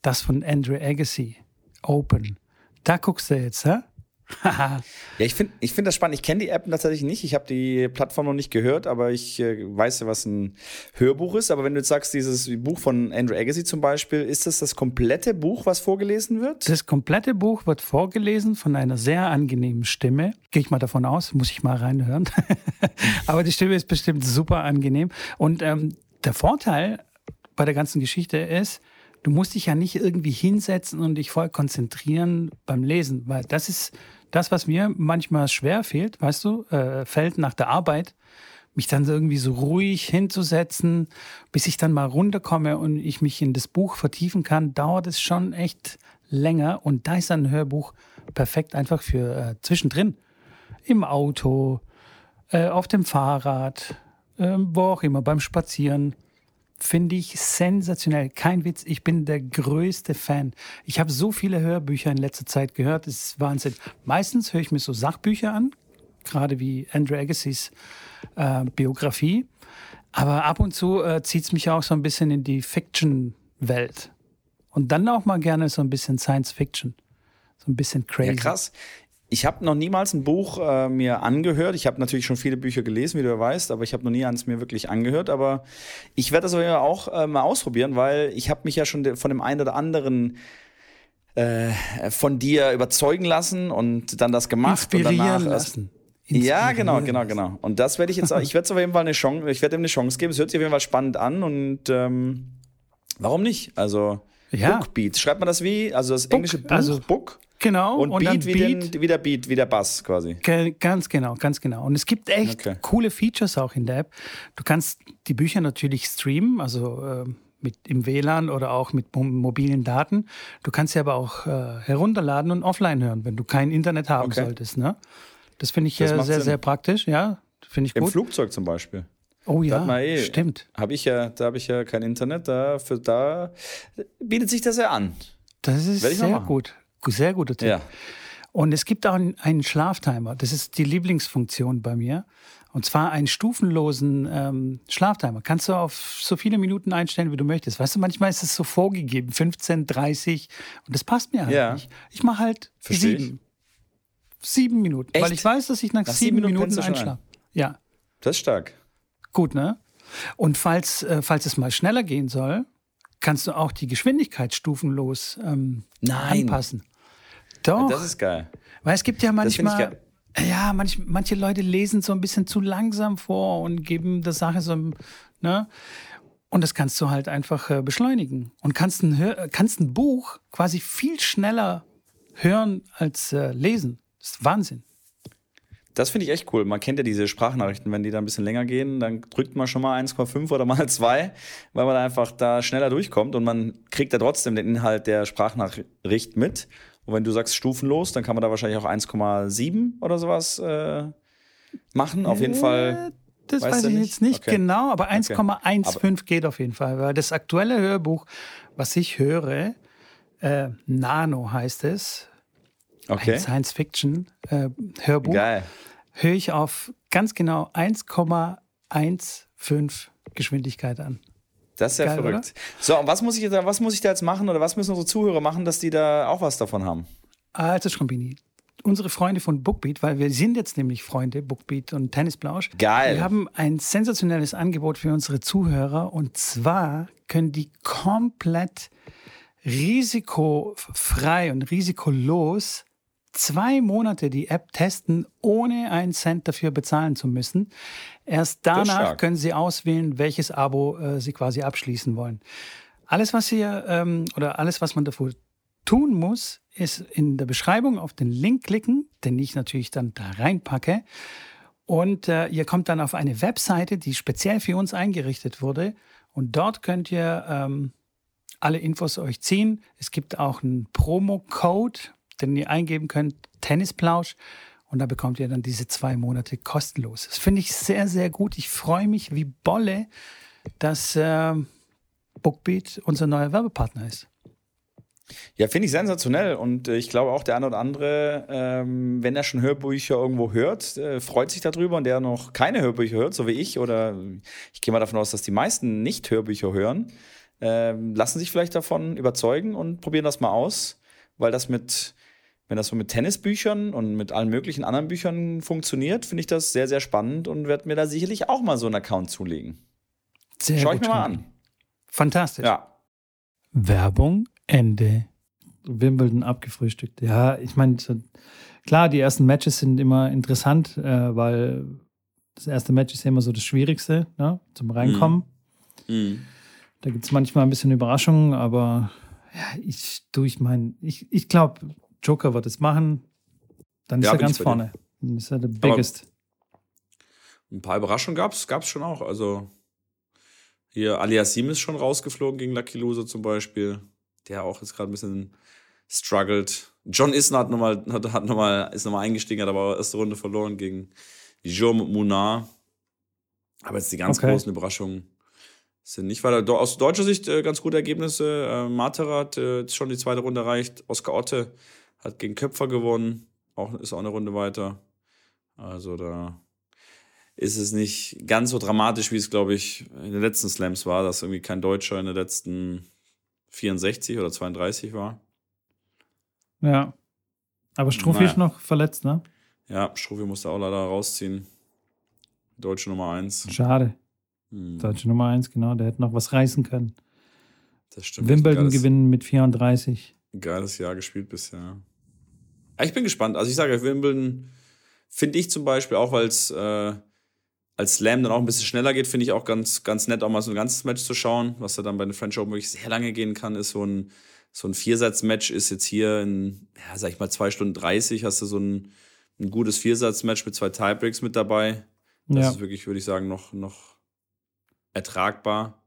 das von Andrew Agassi, Open. Da guckst du jetzt, hä? [LAUGHS] ja, ich finde ich find das spannend. Ich kenne die App tatsächlich nicht. Ich habe die Plattform noch nicht gehört, aber ich äh, weiß ja, was ein Hörbuch ist. Aber wenn du jetzt sagst, dieses Buch von Andrew Agassi zum Beispiel, ist das das komplette Buch, was vorgelesen wird? Das komplette Buch wird vorgelesen von einer sehr angenehmen Stimme. Gehe ich mal davon aus, muss ich mal reinhören. [LAUGHS] aber die Stimme ist bestimmt super angenehm. Und ähm, der Vorteil bei der ganzen Geschichte ist, du musst dich ja nicht irgendwie hinsetzen und dich voll konzentrieren beim Lesen, weil das ist das, was mir manchmal schwer fehlt, weißt du, äh, fällt nach der Arbeit, mich dann irgendwie so ruhig hinzusetzen, bis ich dann mal runterkomme und ich mich in das Buch vertiefen kann, dauert es schon echt länger. Und da ist ein Hörbuch perfekt einfach für äh, zwischendrin. Im Auto, äh, auf dem Fahrrad, äh, wo auch immer, beim Spazieren finde ich sensationell. Kein Witz, ich bin der größte Fan. Ich habe so viele Hörbücher in letzter Zeit gehört, das ist Wahnsinn. Meistens höre ich mir so Sachbücher an, gerade wie Andrew Agassiz äh, Biografie. Aber ab und zu äh, zieht es mich auch so ein bisschen in die Fiction-Welt. Und dann auch mal gerne so ein bisschen Science Fiction. So ein bisschen crazy. Ja, krass. Ich habe noch niemals ein Buch äh, mir angehört. Ich habe natürlich schon viele Bücher gelesen, wie du ja weißt, aber ich habe noch nie eins mir wirklich angehört. Aber ich werde das auch äh, mal ausprobieren, weil ich habe mich ja schon von dem einen oder anderen äh, von dir überzeugen lassen und dann das gemacht Inspirieren und danach lassen. Ja, genau, genau, genau. Und das werde ich jetzt, ich werde es auf jeden Fall eine Chance, ich werde ihm eine Chance geben. Es hört sich auf jeden Fall spannend an und ähm, warum nicht? Also ja. Bookbeat, schreibt man das wie? Also das englische Buch, also, Book? Genau. Und, und Beat, wie, Beat den, wie der Beat, wie der Bass quasi. Ganz genau, ganz genau. Und es gibt echt okay. coole Features auch in der App. Du kannst die Bücher natürlich streamen, also äh, mit im WLAN oder auch mit mobilen Daten. Du kannst sie aber auch äh, herunterladen und offline hören, wenn du kein Internet haben okay. solltest. Ne? Das finde ich Das äh, sehr, Sinn. sehr praktisch. Ja, finde ich Im gut. Flugzeug zum Beispiel. Oh ja, eh- stimmt. Habe ich ja, da habe ich ja kein Internet, da, für, da bietet sich das ja an. Das ist sehr gut. Sehr guter Tipp. Ja. Und es gibt auch einen, Schlaftimer. Das ist die Lieblingsfunktion bei mir. Und zwar einen stufenlosen ähm, Schlaftimer. Kannst du auf so viele Minuten einstellen, wie du möchtest. Weißt du, manchmal ist es so vorgegeben, 15, 30. Und das passt mir halt Ja. nicht. Ich mache halt Versteh ich. sieben. Sieben Minuten. Echt? Weil ich weiß, dass ich nach, Nach sieben, sieben Minuten Minuten einschlafe. Ja, Das ist stark. gut, ne? Und falls, äh, falls es mal schneller gehen soll, kannst du auch die Geschwindigkeit stufenlos ähm, Nein. anpassen. Doch. Das ist geil. Weil es gibt ja manchmal, ja, manch, manche Leute lesen so ein bisschen zu langsam vor und geben der Sache so, ein- ne? Und das kannst du halt einfach äh, beschleunigen. Und kannst ein, kannst ein Buch quasi viel schneller hören als äh, lesen. Das ist Wahnsinn. Das finde ich echt cool. Man kennt ja diese Sprachnachrichten, wenn die da ein bisschen länger gehen, dann drückt man schon mal 1,5 oder mal [LAUGHS] 2, weil man einfach da schneller durchkommt und man kriegt da trotzdem den Inhalt der Sprachnachricht mit. Und wenn du sagst stufenlos, dann kann man da wahrscheinlich auch 1,7 oder sowas äh, machen. Auf jeden Fall. Äh, Das Weißt weiß ich nicht? jetzt nicht Okay. genau, aber 1,15 geht auf jeden Fall. Weil das aktuelle Hörbuch, was ich höre, äh, Nano heißt es, Okay. ein Science-Fiction-Hörbuch, Geil. höre ich auf ganz genau 1,15 Geschwindigkeit an. Das ist ja Geil, verrückt. So, und was muss ich da, was muss ich da jetzt machen oder was müssen unsere Zuhörer machen, dass die da auch was davon haben? Also Schrombini, unsere Freunde von Bookbeat, weil wir sind jetzt nämlich Freunde, Bookbeat und Tennisblausch. Geil. Wir haben ein sensationelles Angebot für unsere Zuhörer und zwar können die komplett risikofrei und risikolos zwei Monate die App testen, ohne einen Cent dafür bezahlen zu müssen. Erst danach können Sie auswählen, welches Abo äh, Sie quasi abschließen wollen. Alles, was hier ähm, oder alles, was man dafür tun muss, ist in der Beschreibung auf den Link klicken, den ich natürlich dann da reinpacke. Und äh, ihr kommt dann auf eine Webseite, die speziell für uns eingerichtet wurde. Und dort könnt ihr ähm, alle Infos euch ziehen. Es gibt auch einen Promo-Code, den ihr eingeben könnt, Tennisplausch. Und da bekommt ihr dann diese zwei Monate kostenlos. Das finde ich sehr, sehr gut. Ich freue mich wie Bolle, dass äh, Bookbeat unser neuer Werbepartner ist. Ja, finde ich sensationell und äh, ich glaube auch der eine oder andere, ähm, wenn er schon Hörbücher irgendwo hört, äh, freut sich darüber und der noch keine Hörbücher hört, so wie ich oder ich gehe mal davon aus, dass die meisten nicht Hörbücher hören, ähm, lassen sich vielleicht davon überzeugen und probieren das mal aus, weil das mit, wenn das so mit Tennisbüchern und mit allen möglichen anderen Büchern funktioniert, finde ich das sehr, sehr spannend und werde mir da sicherlich auch mal so einen Account zulegen. Sehr Schau ich gut, mir mal an. Fantastisch. Ja. Werbung Ende. Wimbledon abgefrühstückt. Ja, ich meine, klar, die ersten Matches sind immer interessant, äh, weil das erste Match ist ja immer so das Schwierigste ne, zum Reinkommen. Mhm. Da gibt es manchmal ein bisschen Überraschungen, aber ja, ich, du, ich meine, ich, ich glaube, Joker wird es machen. Dann ist Ja, er bin ganz vorne. Dann ist er der biggest. Ein paar Überraschungen gab es gab's schon auch. Also hier Aliasim ist schon rausgeflogen gegen Lucky Loser zum Beispiel. Der auch jetzt gerade ein bisschen struggled. John Isner hat nochmal, hat, hat noch mal, ist nochmal eingestiegen, hat aber erste Runde verloren gegen Guillaume Munar. Aber jetzt die ganz Okay. großen Überraschungen sind nicht weiter. Aus deutscher Sicht äh, ganz gute Ergebnisse. Äh, Matera hat äh, schon die zweite Runde erreicht. Oskar Otte hat gegen Köpfer gewonnen. Auch, ist auch eine Runde weiter. Also da ist es nicht ganz so dramatisch, wie es, glaube ich, in den letzten Slams war, dass irgendwie kein Deutscher in den letzten 64 oder 32 war. Ja. Aber Struffi Naja. ist noch verletzt, ne? Ja, Struffi musste auch leider rausziehen. Deutsche Nummer 1. Schade. Hm, Deutsche Nummer eins, genau. Der hätte noch was reißen können. das stimmt. Wimbledon Geiles- gewinnen mit 34. Geiles Jahr gespielt bisher. Ja, Ich bin gespannt. Also ich sage, Wimbledon finde ich zum Beispiel auch, weil es äh, als Slam dann auch ein bisschen schneller geht, finde ich auch ganz, ganz nett, auch mal so ein ganzes Match zu schauen. Was da dann bei den French Open wirklich sehr lange gehen kann, ist so ein, so ein Viersatz-Match ist jetzt hier in, ja, sag ich mal, zwei Stunden 30 hast du so ein, ein gutes Viersatz-Match mit zwei Tiebreaks mit dabei. Das Ja. ist wirklich, würde ich sagen, noch, noch ertragbar.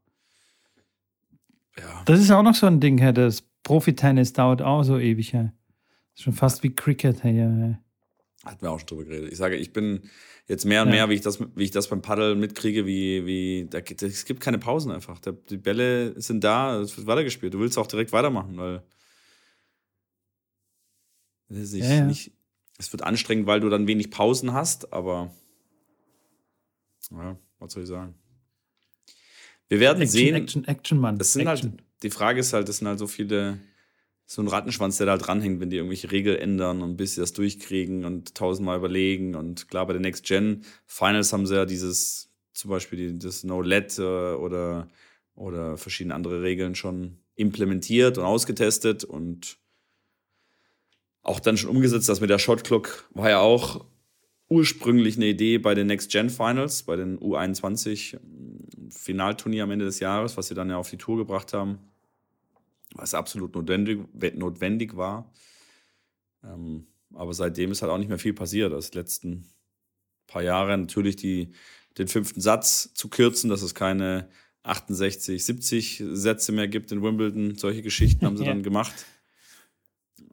Ja. Das ist auch noch so ein Ding, Herr. Das Profi-Tennis dauert auch so ewig, ja. Ist schon fast wie Cricket, hey, ja. Hatten wir auch schon drüber geredet. Ich sage, ich bin jetzt mehr und ja. mehr, wie ich das, wie ich das beim Paddel mitkriege, wie, wie, da, es gibt keine Pausen einfach. die Bälle sind da, es wird weitergespielt. Du willst auch direkt weitermachen, weil es, nicht, ja, ja. Nicht, es wird anstrengend, weil du dann wenig Pausen hast, aber ja, was soll ich sagen? Wir werden Action, sehen. Action, Action, Mann. Das sind Action. halt, die Frage ist halt, das sind halt so viele so ein Rattenschwanz, der da dranhängt, wenn die irgendwelche Regeln ändern und bis sie das durchkriegen und tausendmal überlegen. Und klar, bei den Next Gen Finals haben sie ja dieses, zum Beispiel die, das No-Let äh, oder, oder verschiedene andere Regeln schon implementiert und ausgetestet und auch dann schon umgesetzt. Das mit der Shot Clock war ja auch ursprünglich eine Idee bei den Next Gen Finals, bei den U21 Finalturnier am Ende des Jahres, was sie dann ja auf die Tour gebracht haben was absolut notwendig, notwendig war. Ähm, aber seitdem ist halt auch nicht mehr viel passiert. Das letzten paar Jahre natürlich die, den fünften Satz zu kürzen, dass es keine 68, 70 Sätze mehr gibt in Wimbledon. Solche Geschichten haben sie [LAUGHS] ja. dann gemacht.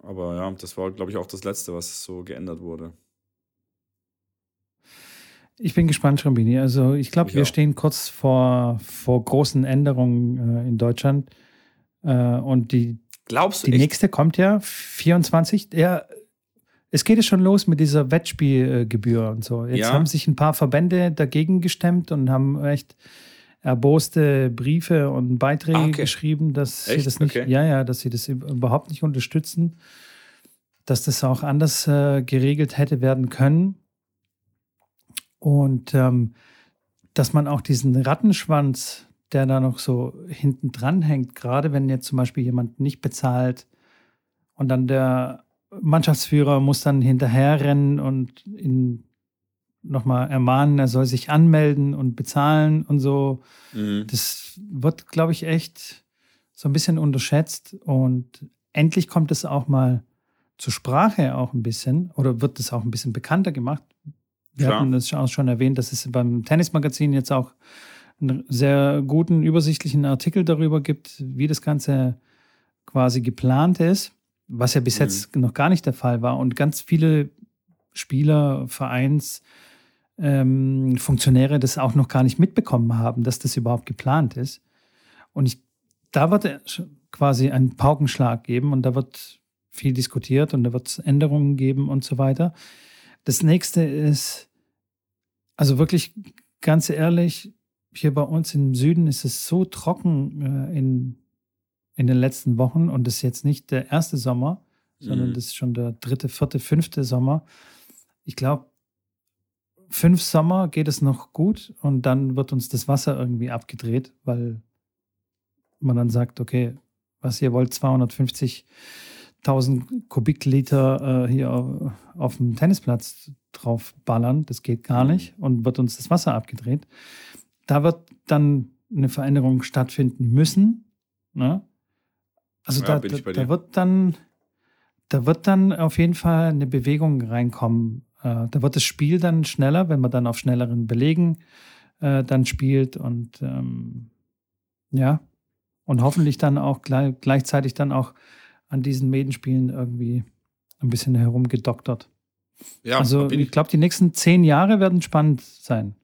Aber ja, das war, glaube ich, auch das Letzte, was so geändert wurde. Ich bin gespannt, Schrambini. Also ich glaube, wir auch. stehen kurz vor, vor großen Änderungen äh, in Deutschland. Äh, und die, Glaubst du die nächste kommt ja 24. Ja, es geht ja schon los mit dieser Wettspielgebühr und so. Jetzt ja. haben sich ein paar Verbände dagegen gestemmt und haben echt erboste Briefe und Beiträge ah, okay. geschrieben, dass echt? sie das nicht, okay. ja, ja, dass sie das überhaupt nicht unterstützen, dass das auch anders äh, geregelt hätte werden können. Und ähm, dass man auch diesen Rattenschwanz der da noch so hinten dran hängt, gerade wenn jetzt zum Beispiel jemand nicht bezahlt und dann der Mannschaftsführer muss dann hinterherrennen und ihn nochmal ermahnen, er soll sich anmelden und bezahlen und so. Mhm. Das wird, glaube ich, echt so ein bisschen unterschätzt und endlich kommt es auch mal zur Sprache auch ein bisschen oder wird es auch ein bisschen bekannter gemacht. Wir Klar. hatten das auch schon erwähnt, dass es beim Tennismagazin jetzt auch einen sehr guten, übersichtlichen Artikel darüber gibt, wie das Ganze quasi geplant ist, was ja bis mhm. jetzt noch gar nicht der Fall war. Und ganz viele Spieler, Vereins, ähm, Funktionäre das auch noch gar nicht mitbekommen haben, dass das überhaupt geplant ist. Und ich, da wird quasi ein Paukenschlag geben und da wird viel diskutiert und da wird es Änderungen geben und so weiter. Das nächste ist, also wirklich ganz ehrlich, hier bei uns im Süden ist es so trocken äh, in, in den letzten Wochen und das ist jetzt nicht der erste Sommer, sondern mhm. das ist schon der dritte, vierte, fünfte Sommer. Ich glaube, fünf Sommer geht es noch gut und dann wird uns das Wasser irgendwie abgedreht, weil man dann sagt, okay, was ihr wollt, 250.000 Kubikliter äh, hier auf, auf dem Tennisplatz drauf ballern, das geht gar mhm. nicht und wird uns das Wasser abgedreht da wird dann eine Veränderung stattfinden müssen. Ne? Also ja, da, da, da, wird dann, da wird dann auf jeden Fall eine Bewegung reinkommen. Äh, da wird das Spiel dann schneller, wenn man dann auf schnelleren Belegen äh, dann spielt und ähm, ja, und hoffentlich dann auch gleich, gleichzeitig dann auch an diesen Medenspielen irgendwie ein bisschen herumgedoktert. Ja, also ich glaube, die nächsten zehn Jahre werden spannend sein.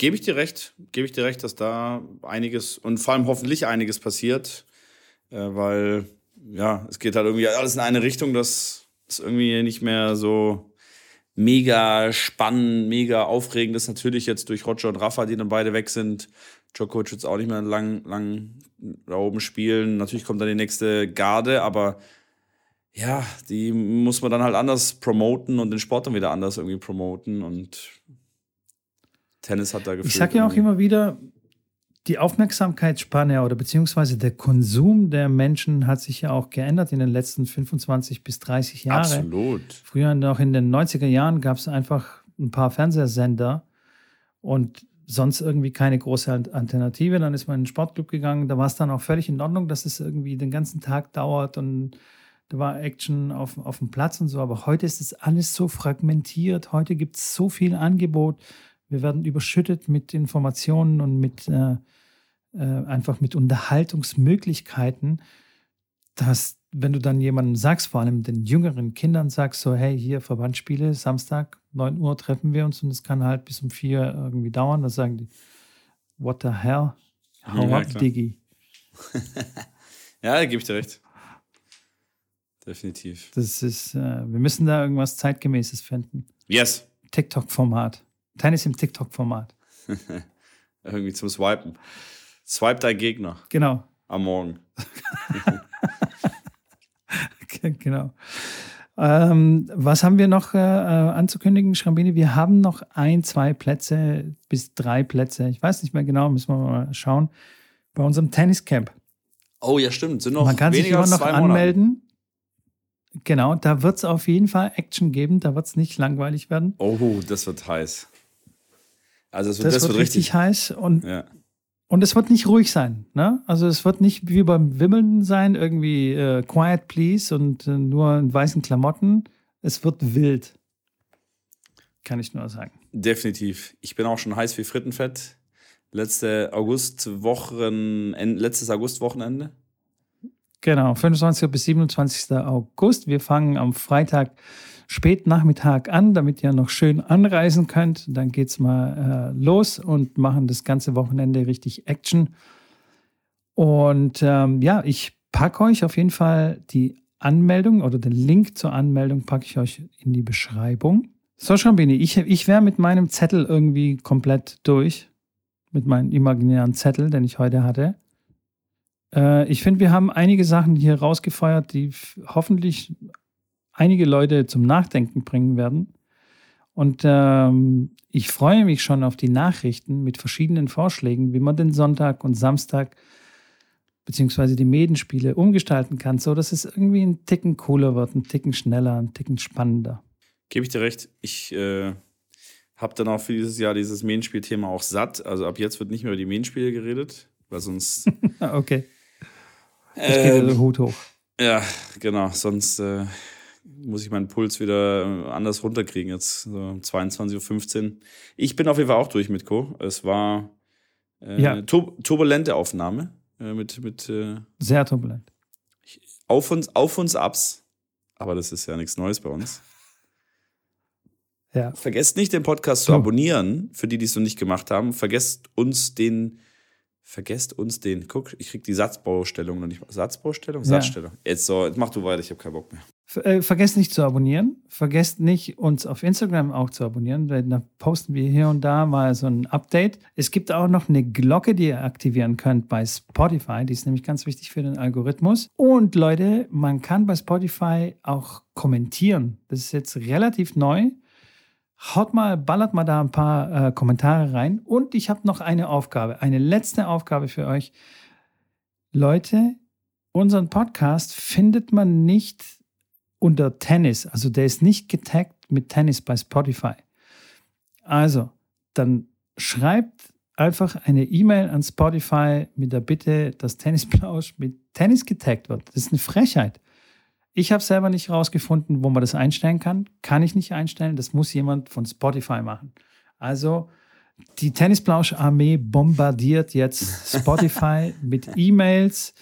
Gebe ich dir recht, gebe ich dir recht, dass da einiges und vor allem hoffentlich einiges passiert, äh, weil ja, es geht halt irgendwie alles in eine Richtung, dass es irgendwie nicht mehr so mega spannend, mega aufregend ist. Natürlich jetzt durch Roger und Rafa, die dann beide weg sind. Djokovic jetzt auch nicht mehr lang, lang da oben spielen. Natürlich kommt dann die nächste Garde, aber ja, die muss man dann halt anders promoten und den Sport dann wieder anders irgendwie promoten und Tennis hat da gefühlt. Ich sage ja auch immer wieder, die Aufmerksamkeitsspanne oder beziehungsweise der Konsum der Menschen hat sich ja auch geändert in den letzten 25 bis 30 Jahren. Absolut. Früher noch in den 90er Jahren gab es einfach ein paar Fernsehsender und sonst irgendwie keine große Alternative. Dann ist man in den Sportclub gegangen. Da war es dann auch völlig in Ordnung, dass es irgendwie den ganzen Tag dauert und da war Action auf, auf dem Platz und so. Aber heute ist es alles so fragmentiert. Heute gibt es so viel Angebot. Wir werden überschüttet mit Informationen und mit äh, äh, einfach mit Unterhaltungsmöglichkeiten, dass wenn du dann jemandem sagst, vor allem den jüngeren Kindern sagst, so, hey, hier Verbandsspiele, Samstag, 9 Uhr treffen wir uns und es kann halt bis um 4 irgendwie dauern, dann sagen die, what the hell? Hau Ja, klar. Diggi. [LAUGHS] Ja, da gebe ich dir recht. Definitiv. Das ist, äh, wir müssen da irgendwas zeitgemäßes finden. Yes. TikTok-Format. Tennis im TikTok-Format. [LAUGHS] Irgendwie zum Swipen. Swipe dein Gegner Genau. am Morgen. [LAUGHS] genau. Ähm, was haben wir noch äh, äh, anzukündigen, Schrambini? Wir haben noch ein, zwei Plätze bis drei Plätze. Ich weiß nicht mehr genau, müssen wir mal schauen. Bei unserem Tenniscamp. Oh ja, stimmt. Sind noch Man kann sich immer noch Monate. anmelden. Genau, da wird es auf jeden Fall Action geben. Da wird es nicht langweilig werden. Oh, das wird heiß. Also das wird, Das, das wird, richtig, richtig. heiß und, Ja. und es wird nicht ruhig sein. Ne? Also es wird nicht wie beim Wimmeln sein, irgendwie äh, quiet please und äh, nur in weißen Klamotten. Es wird wild. Kann ich nur sagen. Definitiv. Ich bin auch schon heiß wie Frittenfett. Letzte Augustwochen, en- letztes Augustwochenende. Genau, 25. bis 27. August. Wir fangen am Freitag spät Nachmittag an, damit ihr noch schön anreisen könnt. Dann geht's mal äh, los und machen das ganze Wochenende richtig Action. Und ähm, ja, ich packe euch auf jeden Fall die Anmeldung oder den Link zur Anmeldung packe ich euch in die Beschreibung. So, Schrambini, ich, ich wäre mit meinem Zettel irgendwie komplett durch. Mit meinem imaginären Zettel, den ich heute hatte. Äh, ich finde, wir haben einige Sachen hier rausgefeuert, die hoffentlich einige Leute zum Nachdenken bringen werden. Und ähm, ich freue mich schon auf die Nachrichten mit verschiedenen Vorschlägen, wie man den Sonntag und Samstag beziehungsweise die Medenspiele umgestalten kann, so dass es irgendwie ein Ticken cooler wird, ein Ticken schneller, ein Ticken spannender. Gebe ich dir recht. Ich äh, habe dann auch für dieses Jahr dieses Main-Spiel-Thema auch satt. Also ab jetzt wird nicht mehr über die Main-Spiele geredet, weil sonst. [LAUGHS] Okay, ich gehe ähm, den Hut hoch. ja, genau. Sonst äh, muss ich meinen Puls wieder äh, anders runterkriegen. Jetzt so 22.15 Uhr. Ich bin auf jeden Fall auch durch mit Co. Es war äh, Ja. eine tur turbulente Aufnahme äh, mit, mit äh, Sehr turbulent. Auf uns, Auf uns Ups. Aber das ist ja nichts Neues bei uns. [LAUGHS] Ja. Vergesst nicht, den Podcast zu So. abonnieren, für die, die es noch nicht gemacht haben. Vergesst uns den, vergesst uns den, guck, ich krieg die Satzbaustellung noch nicht. Satzbaustellung? Ja. Satzstellung. Jetzt so, jetzt mach du weiter, ich habe keinen Bock mehr. Äh, Vergesst nicht zu abonnieren. Vergesst nicht, uns auf Instagram auch zu abonnieren, da posten wir hier und da mal so ein Update. Es gibt auch noch eine Glocke, die ihr aktivieren könnt bei Spotify. Die ist nämlich ganz wichtig für den Algorithmus. Und Leute, man kann bei Spotify auch kommentieren. Das ist jetzt relativ neu. Haut mal, ballert mal da ein paar äh, Kommentare rein. Und ich habe noch eine Aufgabe, eine letzte Aufgabe für euch. Leute, unseren Podcast findet man nicht unter Tennis. Also der ist nicht getaggt mit Tennis bei Spotify. Also, dann schreibt einfach eine E-Mail an Spotify mit der Bitte, dass Tennisplausch mit Tennis getaggt wird. Das ist eine Frechheit. Ich habe selber nicht rausgefunden, wo man das einstellen kann. Kann ich nicht einstellen. Das muss jemand von Spotify machen. Also die Tennisplausch-Armee bombardiert jetzt [LAUGHS] Spotify mit E-Mails.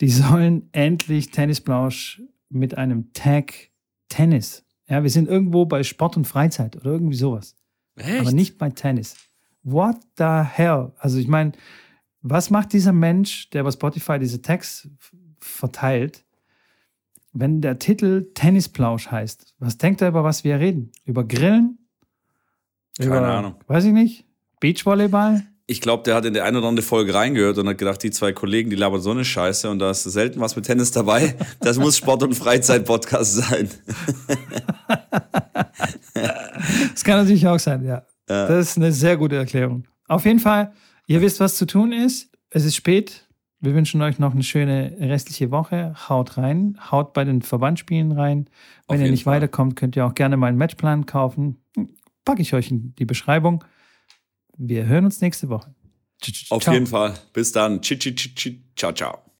Die sollen endlich Tennisplausch mit einem Tag Tennis. Ja, wir sind irgendwo bei Sport und Freizeit oder irgendwie sowas. Echt? Aber nicht bei Tennis. What the hell? Also ich meine, was macht dieser Mensch, der bei Spotify diese Tags verteilt, wenn der Titel Tennisplausch heißt? Was denkt er, über was wir reden? Über Grillen? Keine über, Ahnung. Weiß ich nicht. Beachvolleyball? Ich glaube, der hat in der eine oder andere Folge reingehört und hat gedacht, die zwei Kollegen, die labern so eine Scheiße und da ist selten was mit Tennis dabei. Das muss Sport- und Freizeit-Podcast sein. [LAUGHS] Das kann natürlich auch sein, ja. Das ist eine sehr gute Erklärung. Auf jeden Fall, ihr wisst, was zu tun ist. Es ist spät. Wir wünschen euch noch eine schöne restliche Woche. Haut rein, haut bei den Verbandsspielen rein. Wenn ihr nicht Fall. weiterkommt, könnt ihr auch gerne meinen Matchplan kaufen. Packe ich euch in die Beschreibung. Wir hören uns nächste Woche. Auf Ciao. jeden Fall. Bis dann. Ciao, ciao.